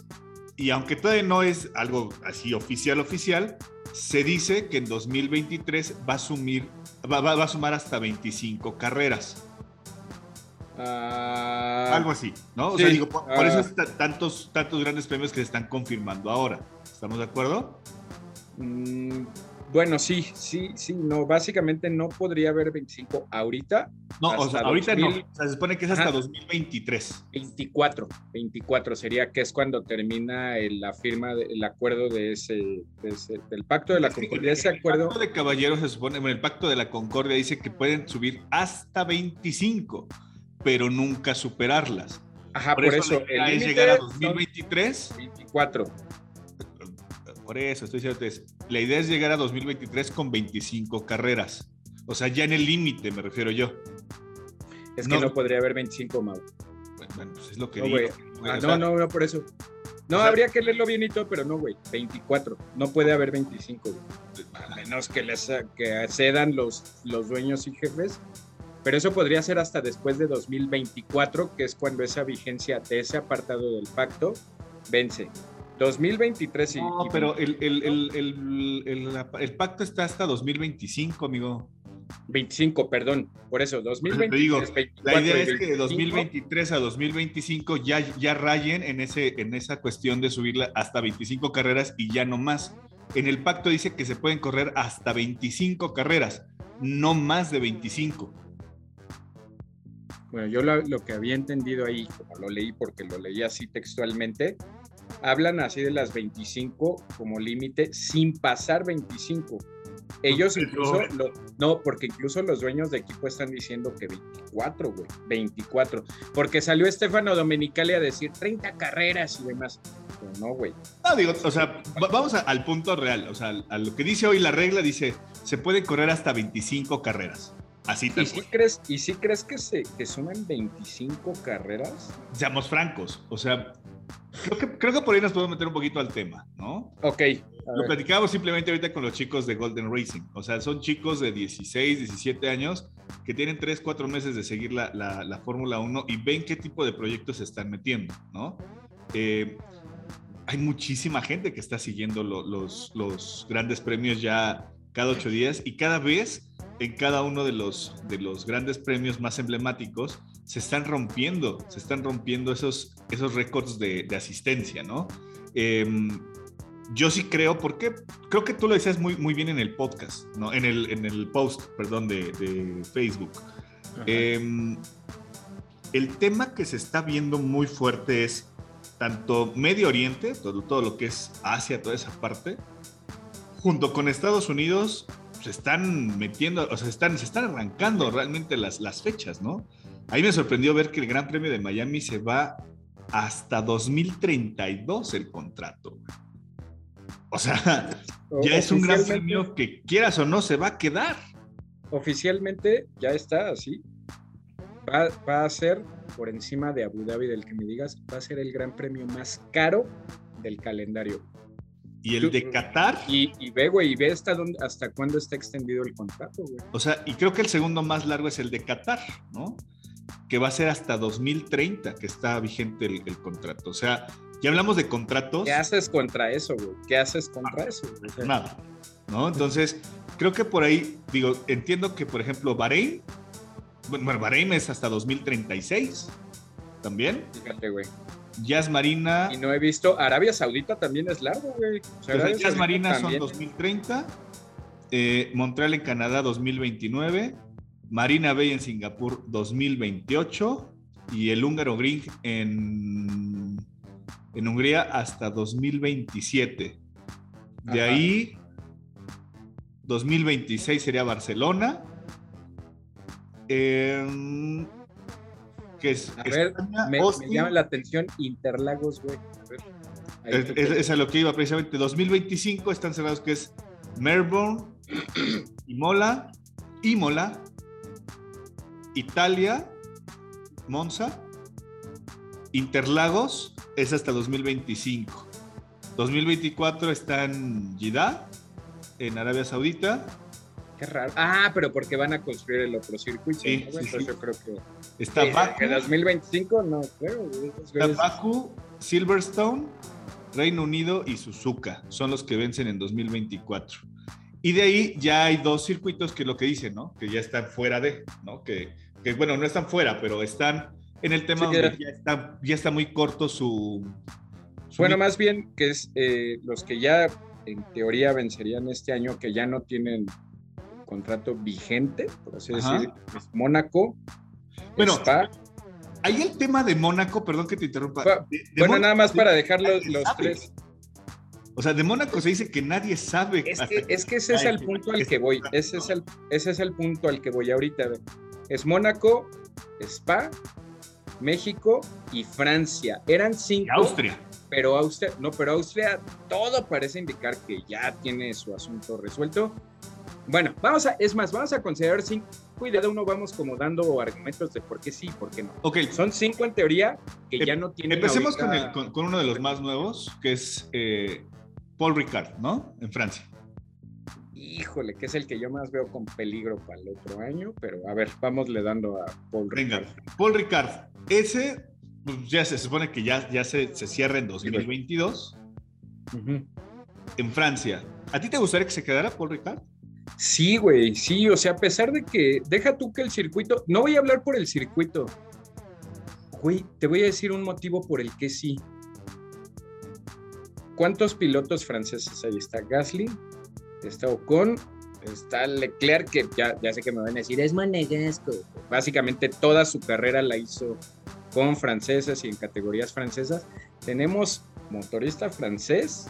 [SPEAKER 1] y aunque todavía no es algo así oficial, oficial, se dice que en 2023 va a, sumir, va, va, a sumar hasta 25 carreras. Ah, algo así, ¿no? O sea, digo, por, eso ah. tantos, tantos grandes premios que se están confirmando ahora. ¿Estamos de acuerdo?
[SPEAKER 2] Mm, bueno, sí, sí, sí, no, básicamente no podría haber 25 ahorita.
[SPEAKER 1] No, o sea, ahorita no, se supone que es hasta 2023.
[SPEAKER 2] 24, 24 sería que es cuando termina la firma, el acuerdo de ese, del pacto de la Concordia. Ese acuerdo...
[SPEAKER 1] El pacto de caballeros se supone, bueno, el pacto de la Concordia dice que pueden subir hasta 25, pero nunca superarlas.
[SPEAKER 2] Ajá, por, eso,
[SPEAKER 1] el es llegar a 2023.
[SPEAKER 2] 24.
[SPEAKER 1] Por eso, estoy diciendo, la idea es llegar a 2023 con 25 carreras. O sea, ya en el límite, me refiero yo.
[SPEAKER 2] Es que no, podría haber 25, Mau.
[SPEAKER 1] Bueno, pues es lo que
[SPEAKER 2] no,
[SPEAKER 1] digo.
[SPEAKER 2] Ah, no, no, no, por eso. No, habría que leerlo bien y todo, pero no, güey. 24. No puede haber 25, güey. A menos que les que cedan los, los dueños y jefes. Pero eso podría ser hasta después de 2024, que es cuando esa vigencia de ese apartado del pacto vence. 2023 y...
[SPEAKER 1] No, pero el, pacto está hasta 2025, amigo.
[SPEAKER 2] 25, perdón, por eso, 2023.
[SPEAKER 1] la idea es que de 2023 a 2025 ya, ya rayen en, ese, en esa cuestión de subirla hasta 25 carreras y ya no más. En el pacto dice que se pueden correr hasta 25 carreras, no más de 25.
[SPEAKER 2] Bueno, yo lo, lo que había entendido ahí, como lo leí porque lo leí así textualmente, hablan así de las 25 como límite sin pasar 25. Ellos incluso, no, porque incluso los dueños de equipo están diciendo que 24, güey, 24. Porque salió Estefano Domenicali a decir 30 carreras y demás. Pero no, güey.
[SPEAKER 1] No, digo, o sea, vamos al punto real. O sea, a lo que dice hoy la regla, dice, se puede correr hasta 25 carreras. Así
[SPEAKER 2] ¿Y si crees, ¿Y si crees que se que suman 25 carreras?
[SPEAKER 1] Seamos francos, o sea, Creo que, creo que por ahí nos podemos meter un poquito al tema, ¿no?
[SPEAKER 2] Ok.
[SPEAKER 1] Lo platicábamos simplemente ahorita con los chicos de Golden Racing. O sea, son chicos de 16, 17 años que tienen 3, 4 meses de seguir la, la, Fórmula 1 y ven qué tipo de proyectos se están metiendo, ¿no? Eh, hay muchísima gente que está siguiendo los, los grandes premios ya cada ocho días y cada vez en cada uno de los, de los grandes premios más emblemáticos se están rompiendo, se están rompiendo esos, esos récords de, asistencia, ¿no? Em, yo sí creo, porque creo que tú lo decías muy, muy bien en el podcast, ¿no? En el, en el post, perdón, de, de Facebook. Eh, el tema que se está viendo muy fuerte es tanto Medio Oriente, todo, todo lo que es Asia, toda esa parte, junto con Estados Unidos, se están metiendo, o sea, están, se están arrancando realmente las, las fechas, ¿no? Ahí me sorprendió ver que el Gran Premio de Miami se va hasta 2032 el contrato. O sea, ya es un gran premio que quieras o no se va a quedar.
[SPEAKER 2] Oficialmente ya está así. Va, va, a ser por encima de Abu Dhabi, del que me digas, va a ser el gran premio más caro del calendario.
[SPEAKER 1] ¿Y el de Qatar?
[SPEAKER 2] Y, y ve, güey, y ve hasta, dónde, hasta cuándo está extendido el contrato, güey.
[SPEAKER 1] O sea, y creo que el segundo más largo es el de Qatar, ¿no? Que va a ser hasta 2030 que está vigente el, el contrato. O sea, ya hablamos de contratos.
[SPEAKER 2] ¿Qué haces contra eso, güey? ¿Qué haces contra
[SPEAKER 1] ah,
[SPEAKER 2] eso?
[SPEAKER 1] Güey? Nada, ¿no? Entonces, creo que por ahí, digo, entiendo que, por ejemplo, Bahrein, bueno, Bahrein es hasta 2036 también.
[SPEAKER 2] Fíjate, güey.
[SPEAKER 1] Jazz Marina.
[SPEAKER 2] Y no he visto. Arabia Saudita también es largo, güey.
[SPEAKER 1] O sea, Jazz Marina también. son 2030. Eh, Montreal en Canadá 2029. Marina Bay en Singapur 2028. Y el húngaro Gring en, en Hungría hasta 2027. De Ajá. ahí, 2026 sería Barcelona. Eh, que es,
[SPEAKER 2] a ver, España, me, me, llama la atención Interlagos, güey.
[SPEAKER 1] Es, es, es, a lo que iba precisamente. 2025 están cerrados, que es Melbourne, Imola, Imola, Italia, Monza, Interlagos, es hasta 2025. 2024 está en Jeddah, en Arabia Saudita.
[SPEAKER 2] Qué raro. Ah, pero porque van a construir el otro circuito.
[SPEAKER 1] Sí,
[SPEAKER 2] ¿no?
[SPEAKER 1] sí,
[SPEAKER 2] Entonces
[SPEAKER 1] sí.
[SPEAKER 2] yo creo que.
[SPEAKER 1] Está Baku,
[SPEAKER 2] que 2025 no creo.
[SPEAKER 1] está Baku, Silverstone, Reino Unido y Suzuka. Son los que vencen en 2024. Y de ahí ya hay dos circuitos que lo que dicen, ¿no? Que ya están fuera de, ¿no? Que, que bueno, no están fuera, pero están en el tema
[SPEAKER 2] Sí,
[SPEAKER 1] donde
[SPEAKER 2] ya-
[SPEAKER 1] está, ya está muy corto su... su
[SPEAKER 2] Bueno, más bien que es eh, los que ya en teoría vencerían este año, que ya no tienen contrato vigente, por así
[SPEAKER 1] Ajá.
[SPEAKER 2] decir, es Mónaco,
[SPEAKER 1] Bueno,
[SPEAKER 2] Spa.
[SPEAKER 1] Ahí el tema de Mónaco, perdón que te interrumpa.
[SPEAKER 2] Bu-
[SPEAKER 1] de- de
[SPEAKER 2] Bueno,
[SPEAKER 1] Mónaco
[SPEAKER 2] nada más para dejar los, tres.
[SPEAKER 1] O sea, de Mónaco se dice que nadie sabe.
[SPEAKER 2] Es que, es que ese es el punto al
[SPEAKER 1] que
[SPEAKER 2] voy. Ese es el, ese es el punto al que voy ahorita. Es Mónaco, Spa, México y Francia. Eran
[SPEAKER 1] y
[SPEAKER 2] cinco.
[SPEAKER 1] Austria.
[SPEAKER 2] Pero Austria, no, pero Austria todo parece indicar que ya tiene su asunto resuelto. Bueno, vamos a, es más, vamos a considerar cinco y de cada uno vamos como dando argumentos de por qué sí y por qué no.
[SPEAKER 1] Ok,
[SPEAKER 2] Son cinco en teoría que
[SPEAKER 1] Em-
[SPEAKER 2] ya no tienen.
[SPEAKER 1] empecemos con, el- con- con uno de los más nuevos, que es eh, Paul Ricard, ¿no? En Francia.
[SPEAKER 2] Híjole, que es el que yo más veo con peligro para el otro año, pero a ver, vamos le dando a Paul
[SPEAKER 1] Venga,
[SPEAKER 2] Ricard.
[SPEAKER 1] Paul Ricard, ese pues, ya se supone que ya, ya se, se cierra en 2022
[SPEAKER 2] Ujú.
[SPEAKER 1] en Francia. ¿A ti te gustaría que se quedara Paul Ricard?
[SPEAKER 2] Sí, güey, sí, o sea, a pesar de que, deja tú que el circuito, no voy a hablar por el circuito, güey, te voy a decir un motivo por el que sí. ¿Cuántos pilotos franceses hay? Está Gasly, está Ocon, está Leclerc, que ya, ya sé que me van a decir, es monegasco. Básicamente toda su carrera la hizo con franceses y en categorías francesas. Tenemos motorista francés,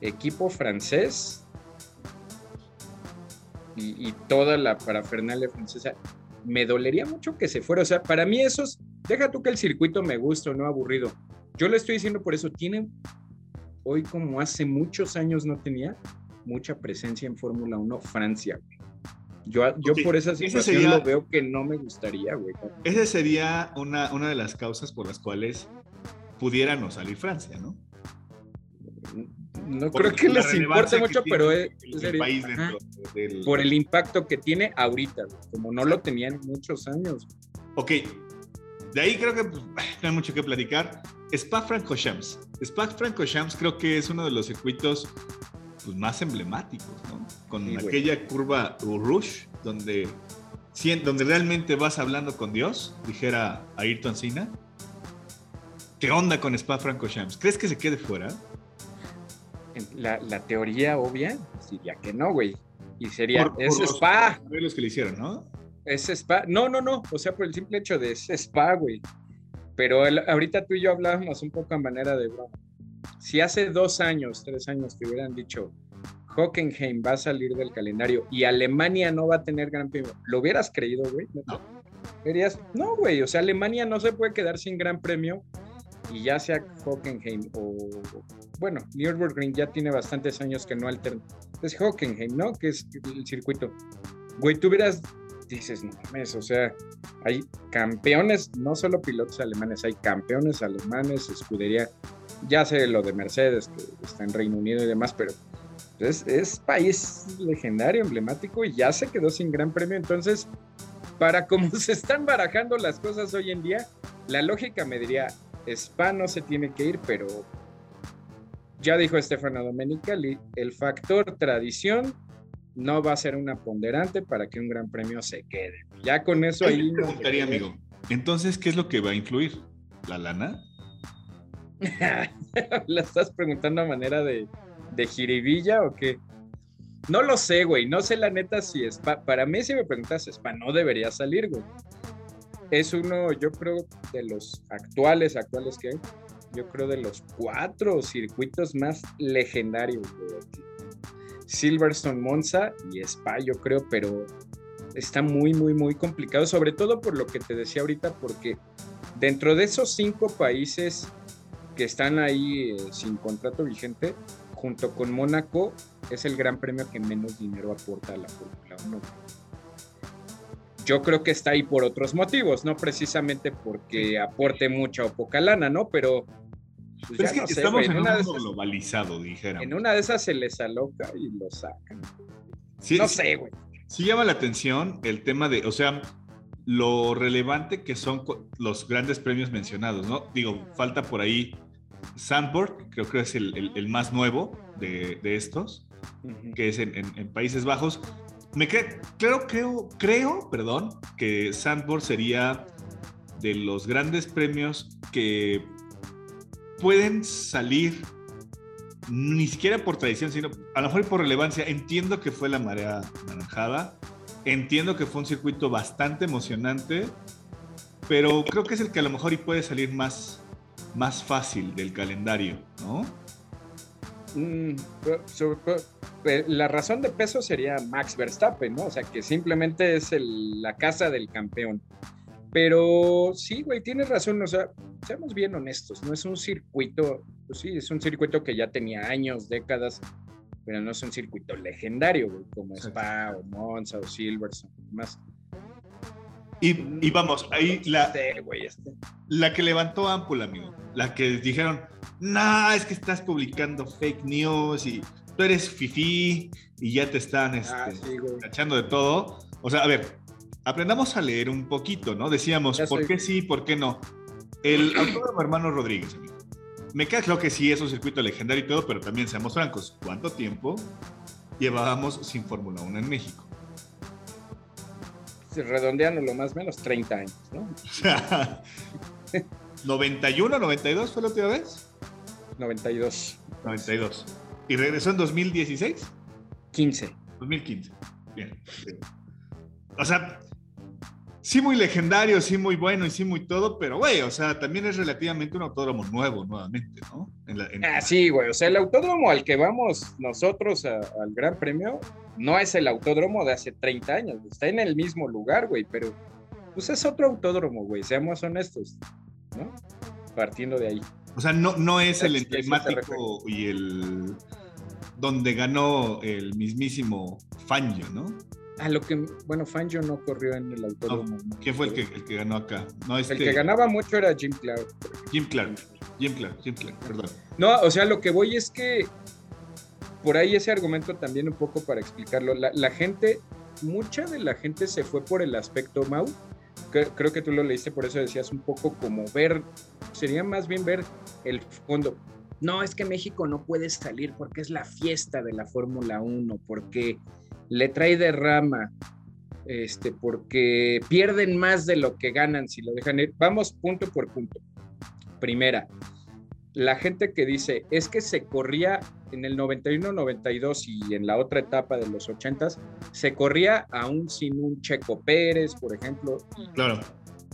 [SPEAKER 2] equipo francés, y, toda la parafernalia francesa. Me dolería mucho que se fuera. O sea, para mí esos, deja tú que el circuito me gusta o no aburrido. Yo le estoy diciendo por eso, tiene hoy como hace muchos años no tenía mucha presencia en Fórmula 1 Francia. güey. Yo, yo
[SPEAKER 1] Ok,
[SPEAKER 2] por esa situación
[SPEAKER 1] sería-
[SPEAKER 2] lo veo que no me gustaría, güey.
[SPEAKER 1] Esa sería una, una de las causas por las cuales pudiera no salir Francia, ¿no?
[SPEAKER 2] No creo que les importe mucho, pero
[SPEAKER 1] el-
[SPEAKER 2] es,
[SPEAKER 1] el,
[SPEAKER 2] sería-
[SPEAKER 1] país
[SPEAKER 2] ajá.
[SPEAKER 1] dentro del...
[SPEAKER 2] por el impacto que tiene ahorita, güey, como no lo tenía en muchos años.
[SPEAKER 1] Ok, de ahí creo que pues, no hay mucho que platicar. Spa-Francorchamps. Spa-Francorchamps creo que es uno de los circuitos pues, más emblemáticos, ¿no? Con
[SPEAKER 2] Sí, güey.
[SPEAKER 1] aquella curva Rouge, donde, donde realmente vas hablando con Dios, dijera Ayrton Senna. ¿Qué onda con Spa-Francorchamps? ¿Crees que se quede fuera?
[SPEAKER 2] la, la teoría obvia diría que no, güey. Y sería,
[SPEAKER 1] Por-
[SPEAKER 2] es
[SPEAKER 1] por los
[SPEAKER 2] spa,
[SPEAKER 1] arreglos que le hicieron, ¿no?
[SPEAKER 2] es spa. No, no, no, o sea, por el simple hecho de es spa, güey. Pero el- ahorita tú y yo hablábamos un poco a manera de broma. Si hace dos años, tres años te hubieran dicho, Hockenheim va a salir del calendario y Alemania no va a tener gran premio, ¿lo hubieras creído, güey?
[SPEAKER 1] No.
[SPEAKER 2] Dirías, no, güey, o sea, Alemania no se puede quedar sin gran premio y ya sea Hockenheim o, bueno, Nürburgring ya tiene bastantes años que no alterna. Es Hockenheim, ¿no? Que es el circuito. Güey, tú hubieras, dices, no mames, o sea, hay campeones, no solo pilotos alemanes, hay campeones alemanes, escudería, ya sé lo de Mercedes, que está en Reino Unido y demás, pero es, es país legendario, emblemático y ya se quedó sin gran premio, entonces, para cómo se están barajando las cosas hoy en día, la lógica me diría, Spa no se tiene que ir, pero ya dijo Stefano Domenicali, el factor tradición no va a ser una ponderante para que un gran premio se quede. Ya con eso
[SPEAKER 1] Ahí
[SPEAKER 2] ahí...
[SPEAKER 1] me preguntaría, amigo. Entonces, ¿qué es lo que va a influir? ¿La lana?
[SPEAKER 2] ¿La estás preguntando a manera de, de jiribilla o qué? No lo sé, güey. No sé la neta si Spa. Para mí, si me preguntas, Spa no debería salir, güey. Es uno, yo creo, de los actuales, actuales que hay. Yo creo de los cuatro circuitos más legendarios, güey. Silverstone, Monza y Spa, yo creo, pero está muy, muy, muy complicado, sobre todo por lo que te decía ahorita, porque dentro de esos cinco países que están ahí eh, sin contrato vigente, junto con Mónaco, es el gran premio que menos dinero aporta a la Fórmula 1. Yo creo que está ahí por otros motivos, no precisamente porque aporte mucha o poca lana, ¿no? Pero, pues,
[SPEAKER 1] Pero es que
[SPEAKER 2] no
[SPEAKER 1] estamos en
[SPEAKER 2] en,
[SPEAKER 1] un mundo
[SPEAKER 2] esas,
[SPEAKER 1] globalizado, dijéramos.
[SPEAKER 2] en una de esas se les aloca y lo sacan.
[SPEAKER 1] Sí,
[SPEAKER 2] no
[SPEAKER 1] sí-
[SPEAKER 2] sé, güey.
[SPEAKER 1] Sí llama la atención el tema de, o sea, lo relevante que son los grandes premios mencionados, ¿no? Digo, falta por ahí Sandburg, creo que es el, el- el más nuevo de, de estos, que es en, en- en Países Bajos. Me cre- creo, creo, creo, perdón, que Sandburg sería de los grandes premios que pueden salir ni siquiera por tradición, sino a lo mejor por relevancia. Entiendo que fue la marea naranjada, entiendo que fue un circuito bastante emocionante, pero creo que es el que a lo mejor y puede salir más, más fácil del calendario, ¿no?
[SPEAKER 2] Mm, eh, la razón de peso sería Max Verstappen, ¿no? O sea, que simplemente es el- la casa del campeón. Pero sí, güey, tienes razón, o sea, seamos bien honestos, no es un circuito, pues sí, es un circuito que ya tenía años, décadas, pero no es un circuito legendario, güey, como
[SPEAKER 1] Exacto.
[SPEAKER 2] Spa o Monza o Silverstone, más.
[SPEAKER 1] Y, y vamos, ahí la,
[SPEAKER 2] Sí, güey, este.
[SPEAKER 1] la que levantó Ampul, amigo, la que dijeron, no, es que estás publicando fake news y tú eres fifi y ya te están este,
[SPEAKER 2] Ah, sí, güey.
[SPEAKER 1] cachando de todo. O sea, a ver, aprendamos a leer un poquito, ¿no? Decíamos,
[SPEAKER 2] Ya
[SPEAKER 1] ¿por
[SPEAKER 2] soy-
[SPEAKER 1] qué sí, por qué no? El autódromo hermano Rodríguez, amigo. Me queda claro que sí es un circuito legendario y todo, pero también seamos francos, ¿cuánto tiempo llevábamos sin Fórmula 1 en México?
[SPEAKER 2] Redondeando lo más menos 30 años, ¿no?
[SPEAKER 1] O sea, 91, 92 fue la última vez.
[SPEAKER 2] 92,
[SPEAKER 1] 92. ¿Y regresó en 2016?
[SPEAKER 2] 15.
[SPEAKER 1] 2015. Bien. bien. O sea, sí muy legendario, sí muy bueno y sí muy todo, pero güey, o sea, también es relativamente un autódromo nuevo nuevamente, ¿no? En la- en-
[SPEAKER 2] Ah, sí, güey. O sea, el autódromo al que vamos nosotros a- al Gran Premio no es el autódromo de hace 30 años. Está en el mismo lugar, güey, pero pues es otro autódromo, güey. Seamos honestos, ¿no? Partiendo de ahí.
[SPEAKER 1] O sea, no, no es el emblemático y el donde ganó el mismísimo Fangio, ¿no?
[SPEAKER 2] A lo que, bueno, Fangio no corrió en el autódromo. ¿no?
[SPEAKER 1] ¿Quién fue el que, el que ganó acá? No, este,
[SPEAKER 2] El que ganaba mucho era Jim Clark.
[SPEAKER 1] Jim Clark. Jim Clark, Jim Clark, perdón.
[SPEAKER 2] No, o sea, lo que voy es que por ahí ese argumento también un poco para explicarlo. La, la gente, mucha de la gente se fue por el aspecto Mau. que- creo que tú lo leíste, por eso decías un poco como ver, sería más bien ver el fondo. No, es que México no puede salir porque es la fiesta de la Fórmula 1, porque le trae de rama, este, porque pierden más de lo que ganan si lo dejan ir. Vamos punto por punto. Primera, la gente que dice, es que se corría en el 91, 92 y en la otra etapa de los 80 se corría aún sin un Checo Pérez, por ejemplo.
[SPEAKER 1] Claro.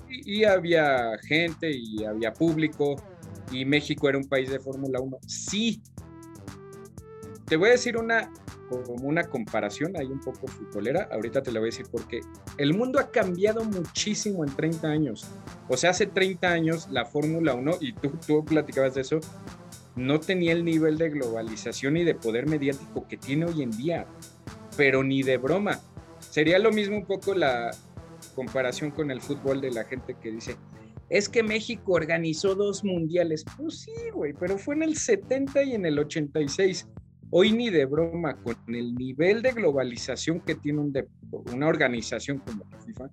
[SPEAKER 2] Y, y había gente y había público y México era un país de Fórmula 1. Sí. Te voy a decir una como una comparación ahí un poco futbolera, ahorita te la voy a decir porque el mundo ha cambiado muchísimo en 30 años. O sea, hace 30 años la Fórmula 1, y tú, tú platicabas de eso, no tenía el nivel de globalización y de poder mediático que tiene hoy en día, pero ni de broma. Sería lo mismo un poco la comparación con el fútbol de la gente que dice, es que México organizó dos mundiales. Pues sí, güey, pero fue en el 70 y en el 86. Hoy ni de broma, con el nivel de globalización que tiene un una organización como la FIFA,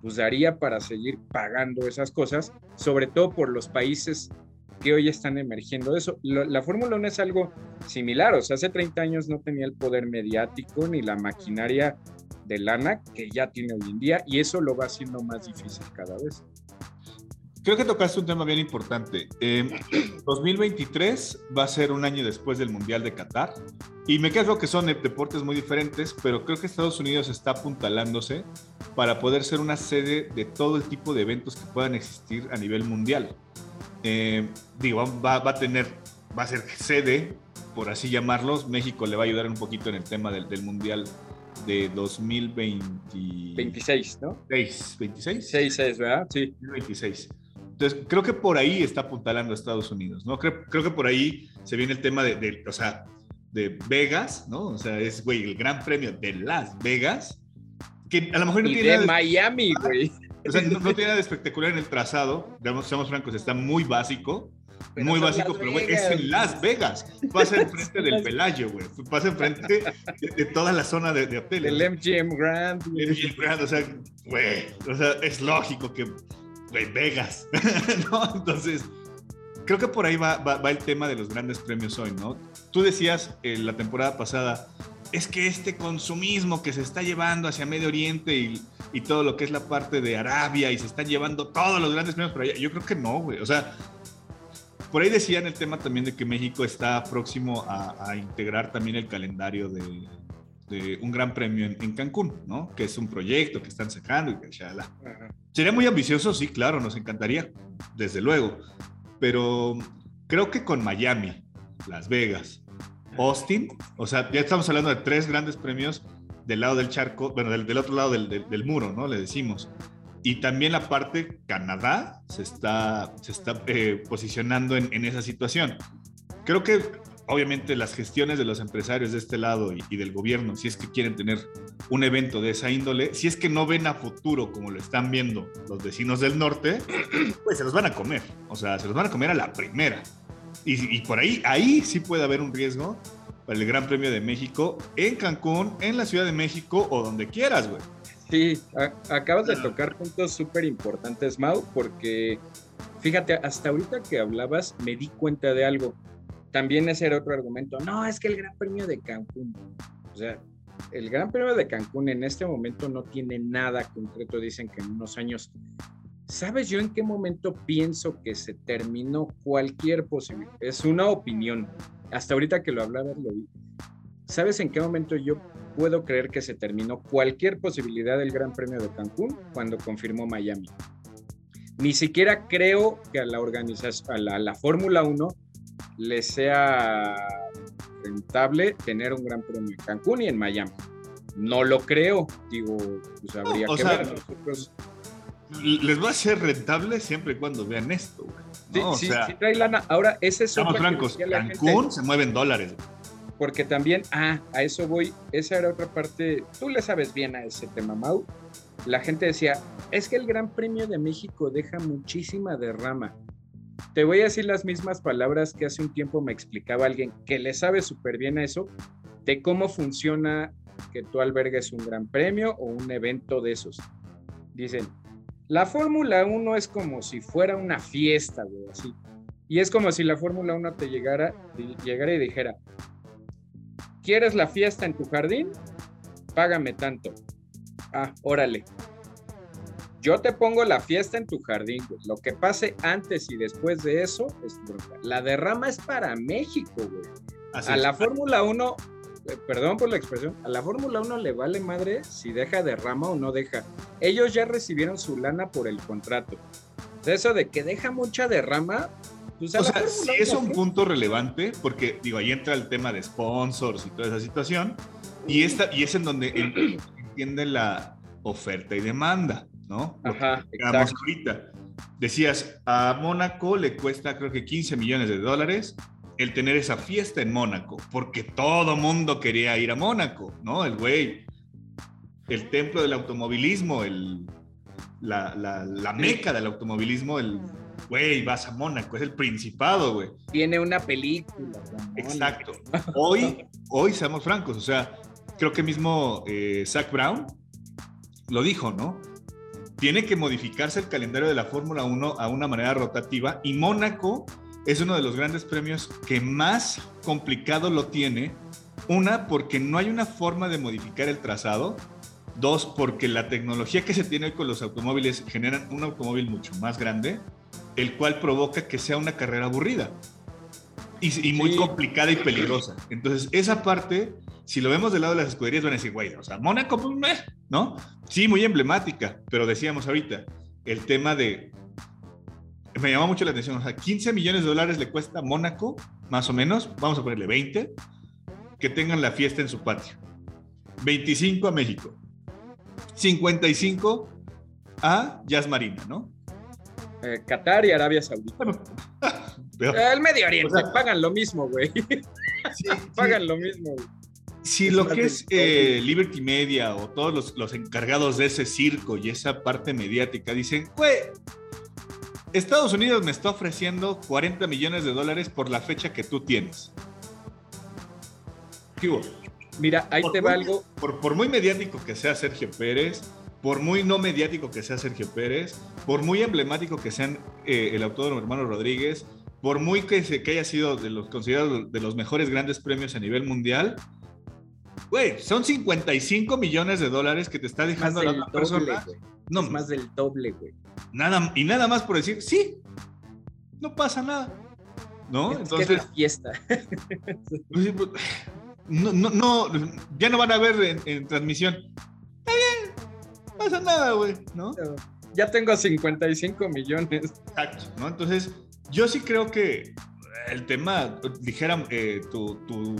[SPEAKER 2] pues daría para seguir pagando esas cosas, sobre todo por los países que hoy están emergiendo de eso. La, Fórmula 1 es algo similar, o sea, hace 30 años no tenía el poder mediático ni la maquinaria de lana que ya tiene hoy en día y eso lo va haciendo más difícil cada vez.
[SPEAKER 1] Creo que tocaste un tema bien importante. 2023 em, va a ser un año después del Mundial de Qatar. Y me quedo que son deportes muy diferentes, pero creo que Estados Unidos está apuntalándose para poder ser una sede de todo el tipo de eventos que puedan existir a nivel mundial. Em, digo, va, a tener, va a ser sede, por así llamarlos. México le va a ayudar un poquito en el tema del, del Mundial de 2026,
[SPEAKER 2] ¿no?
[SPEAKER 1] 6, 26.
[SPEAKER 2] 6, 6, ¿verdad? Sí.
[SPEAKER 1] 26. Entonces, creo que por ahí está apuntalando a Estados Unidos, ¿no? Creo, creo que por ahí se viene el tema de, de, o sea, de Vegas, ¿no? O sea, es, güey, el gran premio de Las Vegas, que a lo mejor no
[SPEAKER 2] y
[SPEAKER 1] tiene
[SPEAKER 2] de Miami, güey.
[SPEAKER 1] O sea, no, no, tiene nada de espectacular en el trazado, digamos, seamos francos, está muy básico, pero muy básico, pero güey, es en Las Vegas. Pasa enfrente del Pelayo, güey. Pasa enfrente de, de, toda la zona de, de hoteles.
[SPEAKER 2] El MGM Grand.
[SPEAKER 1] MGM Grand, o sea, güey, o sea, es lógico que Vegas, ¿no? Entonces, creo que por ahí va, el tema de los grandes premios hoy, ¿no? Tú decías en la temporada pasada, es que este consumismo que se está llevando hacia Medio Oriente y, todo lo que es la parte de Arabia y se están llevando todos los grandes premios por allá, yo creo que no, güey. O sea, por ahí decían el tema también de que México está próximo a, integrar también el calendario de, un gran premio en, Cancún, ¿no? Que es un proyecto que están sacando y que Sería muy ambicioso, sí, claro, nos encantaría, desde luego. Pero creo que con Miami, Las Vegas, Austin, o sea, ya estamos hablando de tres grandes premios del lado del charco, bueno, del, otro lado del, muro, ¿no? Le decimos. Y también la parte Canadá se está, se está eh, posicionando en, en, esa situación. Creo que obviamente las gestiones de los empresarios de este lado y, del gobierno, si es que quieren tener un evento de esa índole, si es que no ven a futuro como lo están viendo los vecinos del norte, pues se los van a comer, o sea, se los van a comer a la primera. Y, por ahí, ahí sí puede haber un riesgo para el Gran Premio de México en Cancún, en la Ciudad de México o donde quieras, güey.
[SPEAKER 2] Sí, acabas de tocar puntos súper importantes, Mau, porque fíjate, hasta ahorita que hablabas me di cuenta de algo también ese era otro argumento. No, es que el Gran Premio de Cancún, o sea, el Gran Premio de Cancún en este momento no tiene nada concreto, dicen que en unos años. ¿Sabes yo en qué momento pienso que se terminó cualquier posibilidad? Es una opinión. Hasta ahorita que lo hablabas lo vi. ¿Sabes en qué momento yo puedo creer que se terminó cualquier posibilidad del Gran Premio de Cancún? Cuando confirmó Miami. Ni siquiera creo que a la organización, a la, la Fórmula 1 le sea rentable tener un gran premio en Cancún y en Miami. No lo creo, digo, pues habría que ver.
[SPEAKER 1] Les va a ser rentable siempre y cuando vean esto,
[SPEAKER 2] güey. Sí, sí, trae lana. Ahora, ese es
[SPEAKER 1] Estamos francos, Cancún se mueven dólares.
[SPEAKER 2] Porque también, ah, a eso voy, esa era otra parte, tú le sabes bien a ese tema, Mau. La gente decía, es que el Gran Premio de México deja muchísima derrama. Te voy a decir las mismas palabras que hace un tiempo me explicaba alguien que le sabe súper bien a eso, de cómo funciona que tú albergues un gran premio o un evento de esos. Dicen, la Fórmula 1 es como si fuera una fiesta, güey, así. Y es como si la Fórmula 1 te llegara, llegara y dijera, ¿quieres la fiesta en tu jardín? Págame tanto. Ah, órale. Yo te pongo la fiesta en tu jardín, güey. Lo que pase antes y después de eso es bronca. La derrama es para México, güey.
[SPEAKER 1] Así
[SPEAKER 2] A
[SPEAKER 1] es.
[SPEAKER 2] la Fórmula 1, eh, perdón por la expresión, a la Fórmula 1 le vale madre si deja derrama o no deja. Ellos ya recibieron su lana por el contrato. Eso de que deja mucha derrama, pues
[SPEAKER 1] O sea, sí es
[SPEAKER 2] 1,
[SPEAKER 1] un punto relevante, porque digo, ahí entra el tema de sponsors y toda esa situación, y, esta, y es en donde en- entiende la oferta y demanda, ¿no?
[SPEAKER 2] Ajá, exacto.
[SPEAKER 1] ahorita. Decías, a Mónaco le cuesta creo que 15 millones de dólares el tener esa fiesta en Mónaco, porque todo mundo quería ir a Mónaco, ¿no? El güey, el templo del automovilismo, el, la, la, la meca del automovilismo, el güey, vas a Mónaco, es el principado, güey.
[SPEAKER 2] Tiene una película.
[SPEAKER 1] Exacto. Hoy, hoy seamos francos, o sea, creo que mismo eh, Zach Brown lo dijo, ¿no? Tiene que modificarse el calendario de la Fórmula 1 a una manera rotativa y Mónaco es uno de los grandes premios que más complicado lo tiene. Una, porque no hay una forma de modificar el trazado. Dos, porque la tecnología que se tiene hoy con los automóviles generan un automóvil mucho más grande, el cual provoca que sea una carrera aburrida y, y muy
[SPEAKER 2] Sí.
[SPEAKER 1] complicada y peligrosa. Entonces, esa parte, si lo vemos del lado de las escuderías, van a decir, güey, o sea, Mónaco, pues, meh", ¿no? Sí, muy emblemática, pero decíamos ahorita, el tema de... Me llamó mucho la atención, o sea, 15 millones de dólares le cuesta a Mónaco, más o menos, vamos a ponerle 20, que tengan la fiesta en su patio. 25 a México. 55 a Jazz Marina, ¿no?
[SPEAKER 2] Eh, Qatar y Arabia Saudita. El Medio Oriente,
[SPEAKER 1] O sea-
[SPEAKER 2] pagan lo mismo, güey.
[SPEAKER 1] sí,
[SPEAKER 2] pagan lo mismo, güey.
[SPEAKER 1] Si lo que es eh, Liberty Media o todos los, los encargados de ese circo y esa parte mediática dicen, güey, Estados Unidos me está ofreciendo 40 millones de dólares por la fecha que tú tienes. ¿Qué hubo?
[SPEAKER 2] Mira, ahí
[SPEAKER 1] Por
[SPEAKER 2] te va
[SPEAKER 1] muy-
[SPEAKER 2] algo.
[SPEAKER 1] Por, por muy mediático que sea Sergio Pérez, por muy no mediático que sea Sergio Pérez, por muy emblemático que sean eh, el autódromo hermano Rodríguez, por muy que, se- que haya sido de los considerados de los mejores grandes premios a nivel mundial, güey, son 55 millones de dólares que te está dejando la
[SPEAKER 2] del
[SPEAKER 1] otra
[SPEAKER 2] doble,
[SPEAKER 1] persona. No,
[SPEAKER 2] es más del doble, güey.
[SPEAKER 1] nada, y nada más por decir, sí, no pasa nada. ¿No?
[SPEAKER 2] Es que
[SPEAKER 1] Entonces,
[SPEAKER 2] es la fiesta.
[SPEAKER 1] Pues pues, No, no, no, ya no van a ver en, en transmisión. Está bien, no pasa nada, güey, ¿no?
[SPEAKER 2] Ya tengo 55 millones.
[SPEAKER 1] Exacto, ¿no? Entonces, yo sí creo que el tema, dijera eh, tu, tu,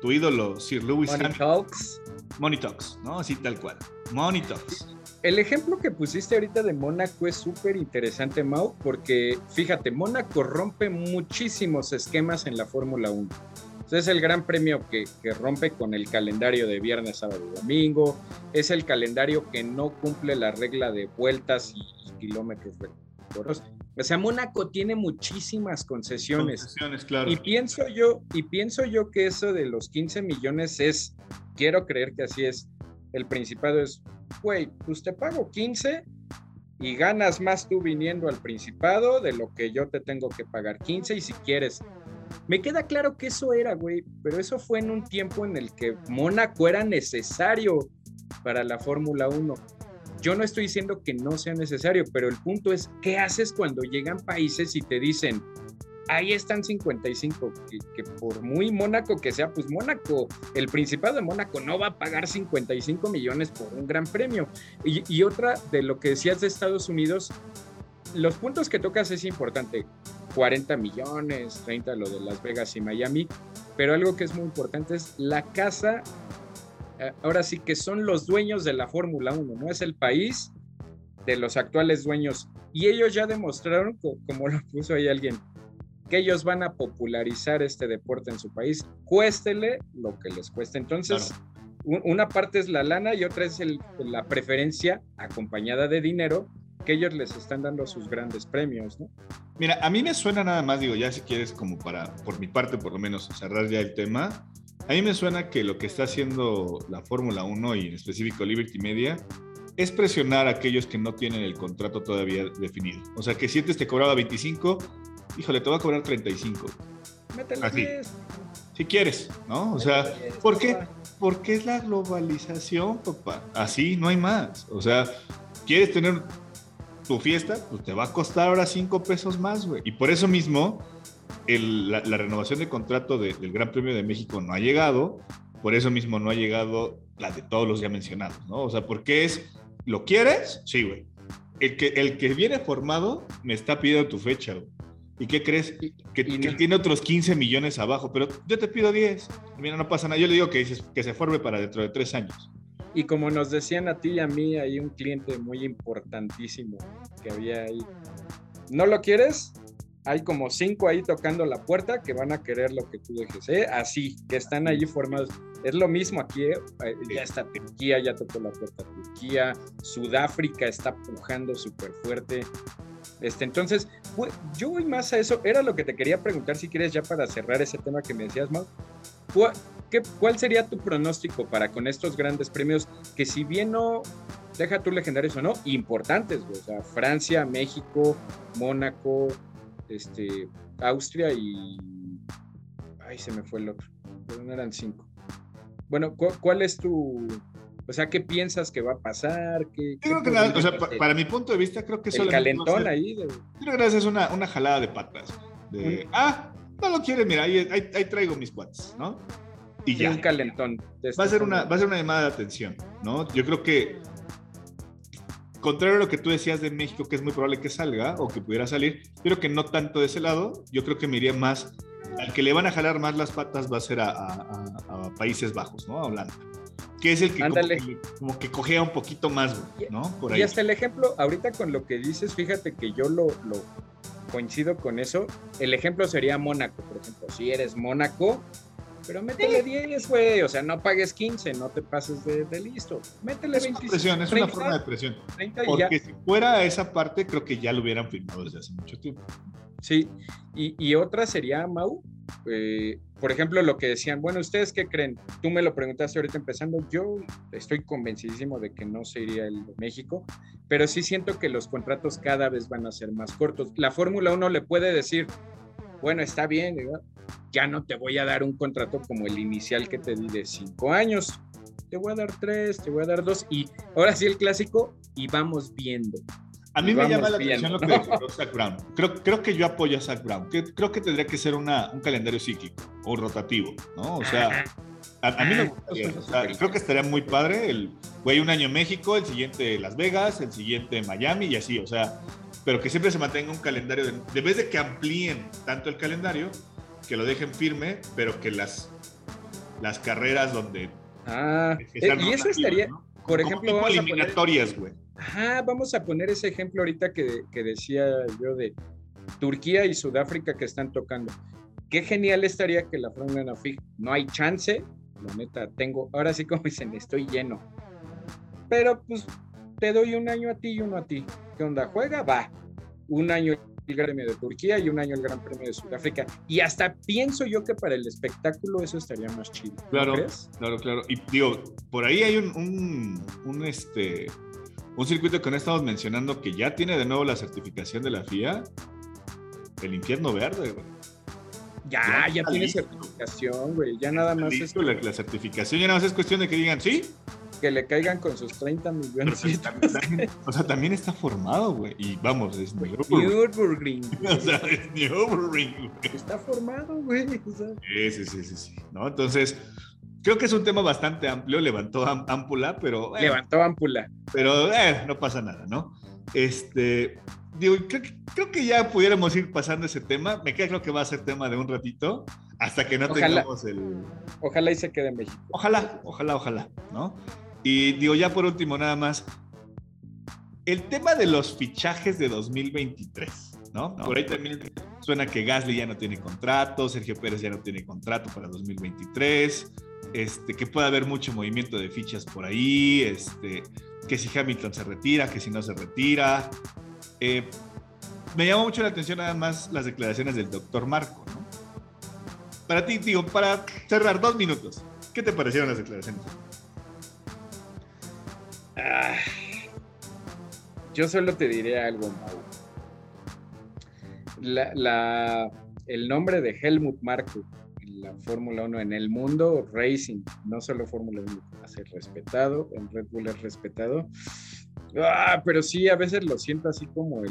[SPEAKER 1] tu ídolo, Sir Lewis
[SPEAKER 2] Money
[SPEAKER 1] Hamilton,
[SPEAKER 2] Talks.
[SPEAKER 1] Money Talks, ¿no? Así tal cual. Money Talks.
[SPEAKER 2] El ejemplo que pusiste ahorita de Mónaco es súper interesante, Mau, porque fíjate, Mónaco rompe muchísimos esquemas en la Fórmula 1. Entonces, es el gran premio que, que rompe con el calendario de viernes, sábado y domingo. Es el calendario que no cumple la regla de vueltas y, y kilómetros recorridos. O sea, Mónaco tiene muchísimas concesiones.
[SPEAKER 1] Concesiones, claro.
[SPEAKER 2] Y pienso yo, y pienso yo que eso de los 15 millones es, quiero creer que así es. El principado es, güey, pues te pago 15 y ganas más tú viniendo al principado de lo que yo te tengo que pagar 15 y si quieres. Me queda claro que eso era, güey, pero eso fue en un tiempo en el que Mónaco era necesario para la Fórmula 1. Yo no estoy diciendo que no sea necesario, pero el punto es, ¿qué haces cuando llegan países y te dicen, ahí están 55, que, que por muy Mónaco que sea, pues Mónaco, el Principado de Mónaco no va a pagar 55 millones por un gran premio. Y, y otra de lo que decías de Estados Unidos, los puntos que tocas es importante, 40 millones, 30 lo de Las Vegas y Miami, pero algo que es muy importante es la casa, ahora sí que son los dueños de la Fórmula 1, no es el país de los actuales dueños. Y ellos ya demostraron, co- como lo puso ahí alguien, que ellos van a popularizar este deporte en su país, cuéstele lo que les cueste. Entonces, un- una parte es la lana y otra es el- la preferencia acompañada de dinero que ellos les están dando sus grandes premios, ¿no?
[SPEAKER 1] Mira, a mí me suena nada más, digo, ya si quieres, como para, por mi parte, por lo menos, cerrar ya el tema. A mí me suena que lo que está haciendo la Fórmula 1 y en específico Liberty Media es presionar a aquellos que no tienen el contrato todavía definido. O sea, que si antes te cobraba 25, híjole, te va a cobrar 35.
[SPEAKER 2] Métele
[SPEAKER 1] Así.
[SPEAKER 2] 10,
[SPEAKER 1] Si quieres, ¿no? O sea,
[SPEAKER 2] métele 10,
[SPEAKER 1] ¿por qué?
[SPEAKER 2] papá.
[SPEAKER 1] Porque es la globalización, papá. Así no hay más. O sea, quieres tener tu fiesta, pues te va a costar ahora cinco pesos más, güey. Y por eso mismo, el- la, la renovación de contrato de- del Gran Premio de México no ha llegado, por eso mismo no ha llegado la de todos los ya mencionados, ¿no? O sea, porque es, ¿lo quieres? Sí, güey. El que, el que viene formado me está pidiendo tu fecha, güey. ¿Y qué crees?
[SPEAKER 2] Y-
[SPEAKER 1] Que,
[SPEAKER 2] y
[SPEAKER 1] que
[SPEAKER 2] no-
[SPEAKER 1] tiene otros 15 millones abajo, pero yo te pido 10. Mira, no pasa nada. Yo le digo que, dices, que se forme para dentro de tres años.
[SPEAKER 2] Y como nos decían a ti y a mí, hay un cliente muy importantísimo que había ahí. ¿No lo quieres? Hay como cinco ahí tocando la puerta que van a querer lo que tú dejes, ¿eh? Así, que están allí formados. Es lo mismo aquí, ¿eh? Ya está Turquía, ya tocó la puerta Turquía, Sudáfrica está pujando súper fuerte. Este, entonces, yo voy más a eso. Era lo que te quería preguntar, si quieres, ya para cerrar ese tema que me decías, Mau. ¿Cuál, qué- cuál sería tu pronóstico para con estos grandes premios que si bien no, deja tú legendarios o no, importantes, güey? O sea, Francia, México, Mónaco, este, Austria y... Ay, se me fue el otro. Pero no eran cinco. Bueno, ¿cu- ¿cuál es tu... O sea, ¿qué piensas que va a pasar? ¿Qué,
[SPEAKER 1] Yo
[SPEAKER 2] qué
[SPEAKER 1] creo que nada, o sea,
[SPEAKER 2] podría
[SPEAKER 1] pa-
[SPEAKER 2] ser?
[SPEAKER 1] para mi punto de vista, creo que
[SPEAKER 2] el calentón
[SPEAKER 1] ser-
[SPEAKER 2] ahí. de-
[SPEAKER 1] creo que es una, una jalada de patas. De,
[SPEAKER 2] Un-
[SPEAKER 1] ah, no lo quieres, mira, ahí, ahí, ahí traigo mis cuates, ¿no? Y ya.
[SPEAKER 2] un calentón.
[SPEAKER 1] Va a, ser una, va a ser una llamada de atención, ¿no? Yo creo que, contrario a lo que tú decías de México, que es muy probable que salga o que pudiera salir, yo creo que no tanto de ese lado, yo creo que me iría más, al que le van a jalar más las patas va a ser a, a- a- a Países Bajos, ¿no? A Holanda. Que es el que como, que como que cojea un poquito más, ¿no? Por ahí.
[SPEAKER 2] Y hasta el ejemplo, ahorita con lo que dices, fíjate que yo lo, lo coincido con eso. El ejemplo sería Mónaco, por ejemplo. Si eres Mónaco, pero métele 10, güey. O sea, no pagues 15, no te pases de, de listo. Métele
[SPEAKER 1] Es una
[SPEAKER 2] 25.
[SPEAKER 1] presión, es una
[SPEAKER 2] 30,
[SPEAKER 1] forma de presión.
[SPEAKER 2] 30 y ya.
[SPEAKER 1] Porque si fuera esa parte, creo que ya lo hubieran firmado desde hace mucho tiempo.
[SPEAKER 2] Sí, y, y otra sería, Mau, eh, por ejemplo, lo que decían, bueno, ¿ustedes qué creen? Tú me lo preguntaste ahorita empezando, yo estoy convencidísimo de que no sería el de México, pero sí siento que los contratos cada vez van a ser más cortos. La Fórmula 1 le puede decir, bueno, está bien, ¿verdad? Ya no te voy a dar un contrato como el inicial que te di de cinco años, te voy a dar tres, te voy a dar dos, y ahora sí el clásico, y vamos viendo.
[SPEAKER 1] A mí me llama la atención lo que
[SPEAKER 2] ¿no?
[SPEAKER 1] declaró Zach Brown. Creo, creo que yo apoyo a Zach Brown. Que- creo que tendría que ser una, un calendario cíclico o rotativo, ¿no? O sea, a, a mí me gustaría. o sea, creo que estaría muy padre. El, güey, un año México, el siguiente Las Vegas, el siguiente Miami y así, o sea, pero que siempre se mantenga un calendario. De, de vez de que amplíen tanto el calendario, que lo dejen firme, pero que las, las carreras donde.
[SPEAKER 2] Ah,
[SPEAKER 1] que
[SPEAKER 2] eh,
[SPEAKER 1] sean
[SPEAKER 2] y eso estaría,
[SPEAKER 1] ¿no?
[SPEAKER 2] por
[SPEAKER 1] Como
[SPEAKER 2] ejemplo,
[SPEAKER 1] tipo eliminatorias, güey.
[SPEAKER 2] Ajá, vamos a poner ese ejemplo ahorita que, que decía yo de Turquía y Sudáfrica que están tocando. Qué genial estaría que la Fórmula 1 fije. No hay chance, la neta, tengo, ahora sí como dicen, estoy lleno. Pero pues te doy un año a ti y uno a ti. ¿Qué onda? ¿Juega? Va. Un año el Gran Premio de Turquía y un año el Gran Premio de Sudáfrica. Y hasta pienso yo que para el espectáculo eso estaría más chido. ¿no
[SPEAKER 1] Claro.
[SPEAKER 2] crees?
[SPEAKER 1] Claro, claro. Y digo, por ahí hay un, un, un, este, un circuito que no estamos mencionando que ya tiene de nuevo la certificación de la FIA. El infierno verde, güey.
[SPEAKER 2] Ya,
[SPEAKER 1] Ya
[SPEAKER 2] tiene certificación, güey. Ya nada más es
[SPEAKER 1] la certificación ya nada más es cuestión de que digan sí.
[SPEAKER 2] Que le caigan con sus 30
[SPEAKER 1] Pero
[SPEAKER 2] millones.
[SPEAKER 1] pues también- también- o sea, también está formado, güey. Y vamos, es Nürburgring. O sea, es Nürburgring, güey.
[SPEAKER 2] Está formado, güey. o sea.
[SPEAKER 1] Sí, sí, sí, sí. ¿No? Entonces, creo que es un tema bastante amplio. Levantó am- ámpula, pero. eh,
[SPEAKER 2] Levantó ámpula.
[SPEAKER 1] pero eh, no pasa nada, ¿no? Este, digo, creo, que- creo que ya pudiéramos ir pasando ese tema. Me queda claro que va a ser tema de un ratito, hasta que no
[SPEAKER 2] Ojalá.
[SPEAKER 1] tengamos el...
[SPEAKER 2] Ojalá y se quede en México.
[SPEAKER 1] Ojalá, ojalá, ojalá, ¿no? Y digo, ya por último, nada más, el tema de los fichajes de 2023, ¿no? Por ahí también suena que Gasly ya no tiene contrato, Sergio Pérez ya no tiene contrato para 2023, este, que puede haber mucho movimiento de fichas por ahí, este, que si Hamilton se retira, que si no se retira. Eh, me llama mucho la atención nada más las declaraciones del doctor Marco, ¿no? Para ti, digo, para cerrar dos minutos, ¿qué te parecieron las declaraciones?
[SPEAKER 2] Ah, yo solo te diré algo, Mau. La, la- el nombre de Helmut Marko en la Fórmula 1 en el mundo, racing, no solo Fórmula 1, va a ser respetado, en Red Bull es respetado. Ah, pero sí, a veces lo siento así como el,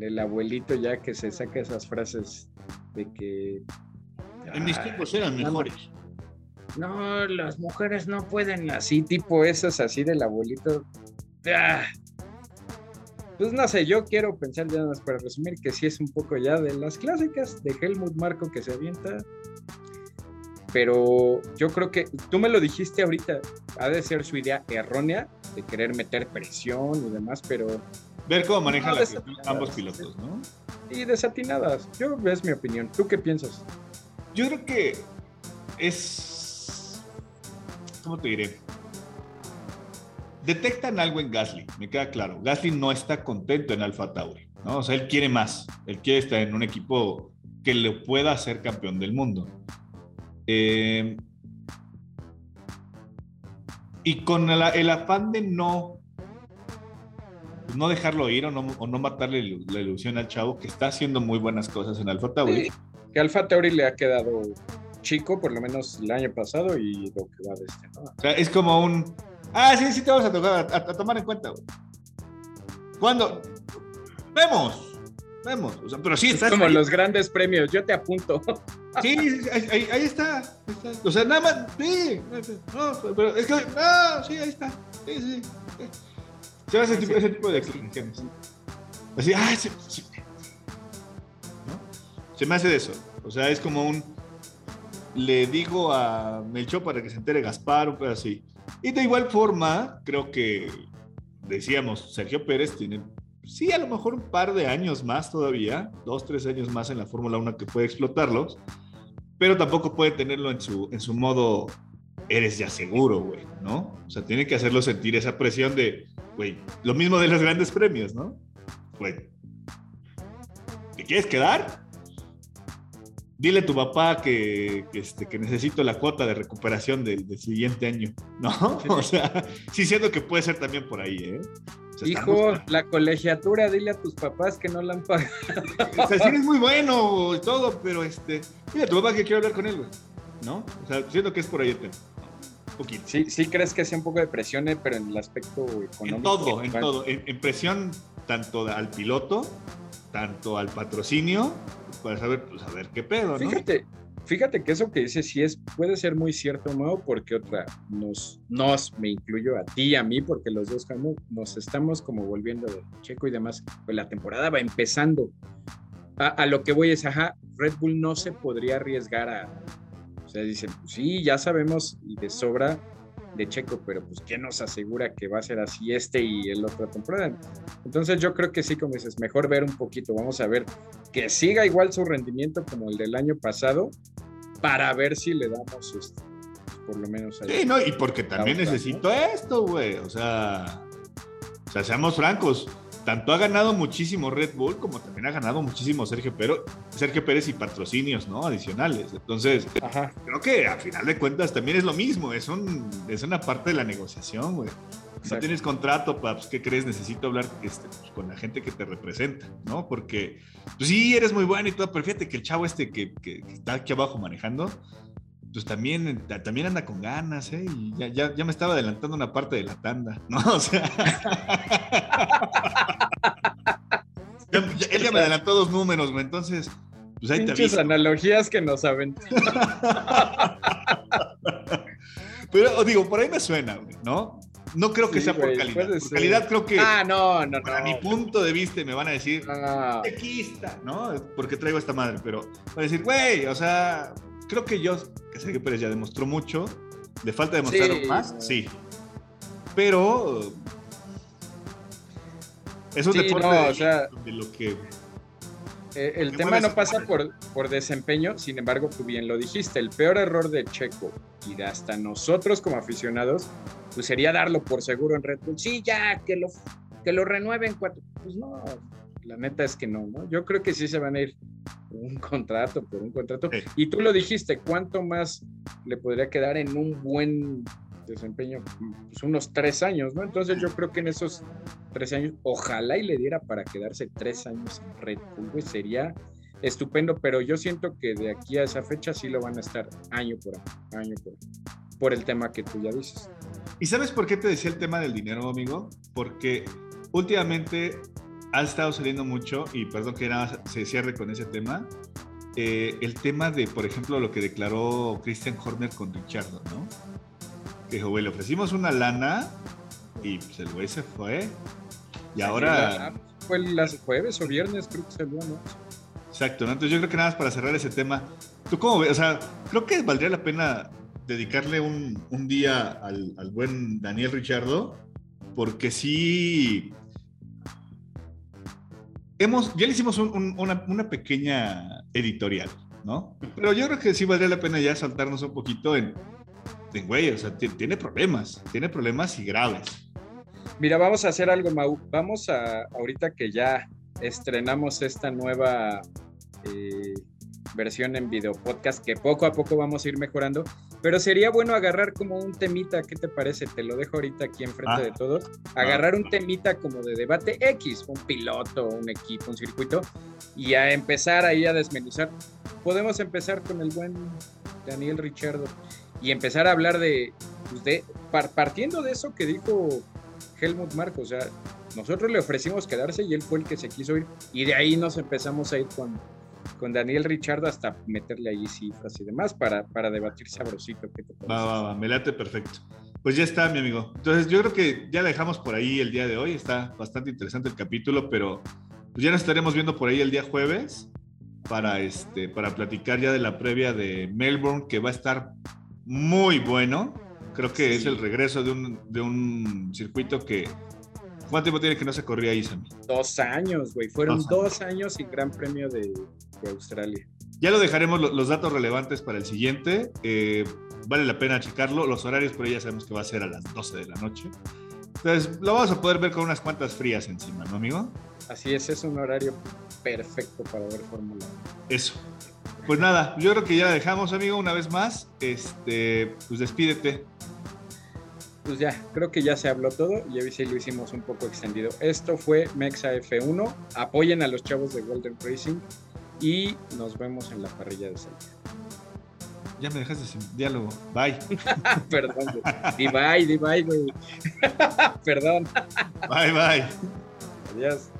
[SPEAKER 2] el abuelito ya que se saca esas frases de que...
[SPEAKER 1] En mis tiempos eran mejores.
[SPEAKER 2] No, las mujeres no pueden así, tipo esas así del abuelito. Ah. Pues no sé, yo quiero pensar ya más para resumir que sí es un poco ya de las clásicas de Helmut Marco que se avienta. Pero yo creo que tú me lo dijiste ahorita, ha de ser su idea errónea de querer meter presión y demás, pero
[SPEAKER 1] Ver cómo manejan
[SPEAKER 2] No,
[SPEAKER 1] las-
[SPEAKER 2] desatinadas.
[SPEAKER 1] ambos pilotos, ¿no?
[SPEAKER 2] y desatinadas. Yo es mi opinión. ¿Tú qué piensas?
[SPEAKER 1] Yo creo que es. ¿Cómo te diré? Detectan algo en Gasly, me queda claro. Gasly no está contento en Alfa Tauri, ¿no? O sea, él quiere más. Él quiere estar en un equipo que le pueda hacer campeón del mundo. Eh, y con el, afán de no, no dejarlo ir o no, matarle la ilusión al chavo, que está haciendo muy buenas cosas en Alfa Tauri.
[SPEAKER 2] Que Alfa Tauri le ha quedado chico, por lo menos el año pasado y lo que va de este, ¿no?
[SPEAKER 1] O sea, es como un. Ah, sí, sí, te vamos a, tocar, a, a tomar en cuenta, güey. ¿Cuándo? Vemos, vemos. O sea, pero sí,
[SPEAKER 2] Es
[SPEAKER 1] está.
[SPEAKER 2] como
[SPEAKER 1] ahí.
[SPEAKER 2] los grandes premios, yo te apunto.
[SPEAKER 1] Sí, ahí, ahí- ahí está, ahí está. O sea, nada más. Sí, no, pero es que. No, sí, ahí está. Sí, sí. sí. Se hace ese tipo, ese tipo de explicaciones. Así, ah, sí, sí. ¿No? Se me hace de eso. O sea, es como un. Le digo a Melchor para que se entere Gaspar, pedo así. Y de igual forma, creo que decíamos, Sergio Pérez tiene, sí, a lo mejor un par de años más todavía, dos, tres años más en la Fórmula 1 que puede explotarlos, pero tampoco puede tenerlo en su, en su modo, eres ya seguro, güey, ¿no? O sea, tiene que hacerlo sentir esa presión de, güey, lo mismo de los grandes premios, ¿no? Güey, ¿te quieres quedar? Dile a tu papá que, que, este, que necesito la cuota de recuperación del, del siguiente año, ¿no? O sea, sí siento que puede ser también por ahí, ¿eh? O sea,
[SPEAKER 2] Hijo, la colegiatura, dile a tus papás que no la han pagado.
[SPEAKER 1] o sea, sí eres muy bueno y todo, pero este, dile a tu papá que quiero hablar con él, güey, ¿no? O sea, siento que es por ahí el tema. Un poquito.
[SPEAKER 2] Sí, sí crees que sea un poco de presión, eh, pero en el aspecto económico.
[SPEAKER 1] En todo, en todo. En, en presión tanto al piloto, tanto al patrocinio, para saber, pues, a ver qué pedo, ¿no?
[SPEAKER 2] Fíjate, fíjate que eso que dices sí es, puede ser muy cierto, Mau, porque otra, nos, nos, me incluyo a ti y a mí, porque los dos como, nos estamos como volviendo de Checo y demás, pues la temporada va empezando. A, a lo que voy es, ajá, Red Bull no se podría arriesgar a, o sea, dicen, pues sí, ya sabemos y de sobra de Checo, pero pues ¿quién nos asegura que va a ser así este y el otra temporada? Entonces yo creo que sí, como dices, mejor ver un poquito, vamos a ver que siga igual su rendimiento como el del año pasado para ver si le damos este, por lo menos ahí.
[SPEAKER 1] Sí, no, y porque también necesito esto, güey. O sea, o sea, seamos francos. Tanto ha ganado muchísimo Red Bull como también ha ganado muchísimo Sergio, Pero, Sergio Pérez y patrocinios, ¿no? Adicionales. Entonces,
[SPEAKER 2] Ajá.
[SPEAKER 1] creo que a final de cuentas también es lo mismo. Es, un, es una parte de la negociación, güey. No
[SPEAKER 2] Exacto.
[SPEAKER 1] tienes contrato, pa, pues, ¿qué crees? Necesito hablar este, pues, con la gente que te representa, ¿no? Porque, pues sí, eres muy bueno y todo, pero fíjate que el chavo este que, que- que está aquí abajo manejando, pues también, ta- también anda con ganas, ¿eh? Y ya, ya, ya me estaba adelantando una parte de la tanda, ¿no? O sea... Ya- él ya me adelantó dos números, güey, entonces, pues ahí te
[SPEAKER 2] Pinches
[SPEAKER 1] aviso.
[SPEAKER 2] analogías que nos aventó.
[SPEAKER 1] Pero digo, por ahí me suena, güey, ¿no? No creo que
[SPEAKER 2] Sí,
[SPEAKER 1] sea por
[SPEAKER 2] güey,
[SPEAKER 1] calidad. Por
[SPEAKER 2] ser.
[SPEAKER 1] calidad creo que...
[SPEAKER 2] Ah, no, no, no.
[SPEAKER 1] para mi punto de vista me van a decir
[SPEAKER 2] Ah,
[SPEAKER 1] tequista, ¿no? Porque traigo esta madre, pero van a decir, güey, o sea, creo que yo, que Sergio Pérez ya demostró mucho, de falta de demostrar
[SPEAKER 2] Sí.
[SPEAKER 1] más, sí. Pero es un
[SPEAKER 2] Sí,
[SPEAKER 1] deporte
[SPEAKER 2] no,
[SPEAKER 1] de,
[SPEAKER 2] o sea-
[SPEAKER 1] de lo que
[SPEAKER 2] eh, el
[SPEAKER 1] ¿Qué
[SPEAKER 2] tema no pasa por, por desempeño, sin embargo, tú bien lo dijiste, el peor error de Checo y de hasta nosotros como aficionados, pues sería darlo por seguro en Red Bull. Sí, ya, que lo, que lo renueven cuatro. Pues no, la neta es que no, ¿no? Yo creo que sí se van a ir por un contrato, por un contrato.
[SPEAKER 1] Sí.
[SPEAKER 2] Y tú lo dijiste, ¿cuánto más le podría quedar en un buen desempeño? Pues unos tres años, ¿no? Entonces yo creo que en esos tres años, ojalá y le diera para quedarse tres años en Red Bull, sería estupendo, pero yo siento que de aquí a esa fecha sí lo van a estar año por año, año por año, por el tema que tú ya dices.
[SPEAKER 1] ¿Y sabes por qué te decía el tema del dinero, amigo? Porque últimamente ha estado saliendo mucho, y perdón que nada se cierre con ese tema, eh, el tema de, por ejemplo, lo que declaró Christian Horner con Richardo, ¿no? Que dijo, güey, le ofrecimos una lana y pues el güey se fue. Y ahora...
[SPEAKER 2] Fue el jueves o viernes, creo que salió, ¿no?
[SPEAKER 1] Exacto, ¿no? Entonces yo creo que nada más para cerrar ese tema, ¿tú cómo ves? O sea, creo que valdría la pena dedicarle un, un día al, al, buen Daniel Richardo, porque sí... Hemos, ya le hicimos un, un, una, una, pequeña editorial, ¿no? Pero yo creo que sí valdría la pena ya saltarnos un poquito en, en güey, o sea, tiene problemas, tiene problemas y graves.
[SPEAKER 2] Mira, vamos a hacer algo, Mau. Vamos a, ahorita que ya estrenamos esta nueva eh, versión en video podcast que poco a poco vamos a ir mejorando. Pero sería bueno agarrar como un temita, ¿qué te parece? Te lo dejo ahorita aquí enfrente ah. de todos. Agarrar un temita como de debate X, un piloto, un equipo, un circuito, y a empezar ahí a desmenuzar. Podemos empezar con el buen Daniel Richardo y empezar a hablar de, pues, de partiendo de eso que dijo Helmut Marco, o sea, nosotros le ofrecimos quedarse y él fue el que se quiso ir. Y de ahí nos empezamos a ir con, con Daniel Richard hasta meterle ahí cifras y demás para, para debatir sabrosito. ¿qué te
[SPEAKER 1] va, va, va, me late perfecto. Pues ya está, mi amigo. Entonces yo creo que ya la dejamos por ahí el día de hoy. Está bastante interesante el capítulo, pero pues ya nos estaremos viendo por ahí el día jueves para, este, para platicar ya de la previa de Melbourne, que va a estar muy bueno. Creo que es el regreso de un, de un circuito que ¿Cuánto tiempo tiene que no se corría ahí, Sammy?
[SPEAKER 2] Dos años, güey. Fueron dos, años sin Gran Premio de, Australia.
[SPEAKER 1] Ya lo dejaremos los datos relevantes para el siguiente. Eh, vale la pena checarlo. Los horarios por ahí ya sabemos que va a ser a las 12 de la noche. Entonces lo vamos a poder ver con unas cuantas frías encima, ¿no, amigo?
[SPEAKER 2] Así es, es un horario perfecto para ver Fórmula 1.
[SPEAKER 1] Eso. Pues nada, yo creo que ya la dejamos, amigo, una vez más. Este, pues despídete
[SPEAKER 2] pues ya, creo que ya se habló todo y hoy sí lo hicimos un poco extendido. Esto fue Mexa F1. Apoyen a los chavos de Golden Racing y nos vemos en la parrilla de salida.
[SPEAKER 1] Ya me dejaste sin diálogo. Bye.
[SPEAKER 2] Perdón. Di bye, di bye, güey. Perdón.
[SPEAKER 1] Bye, bye.
[SPEAKER 2] Adiós.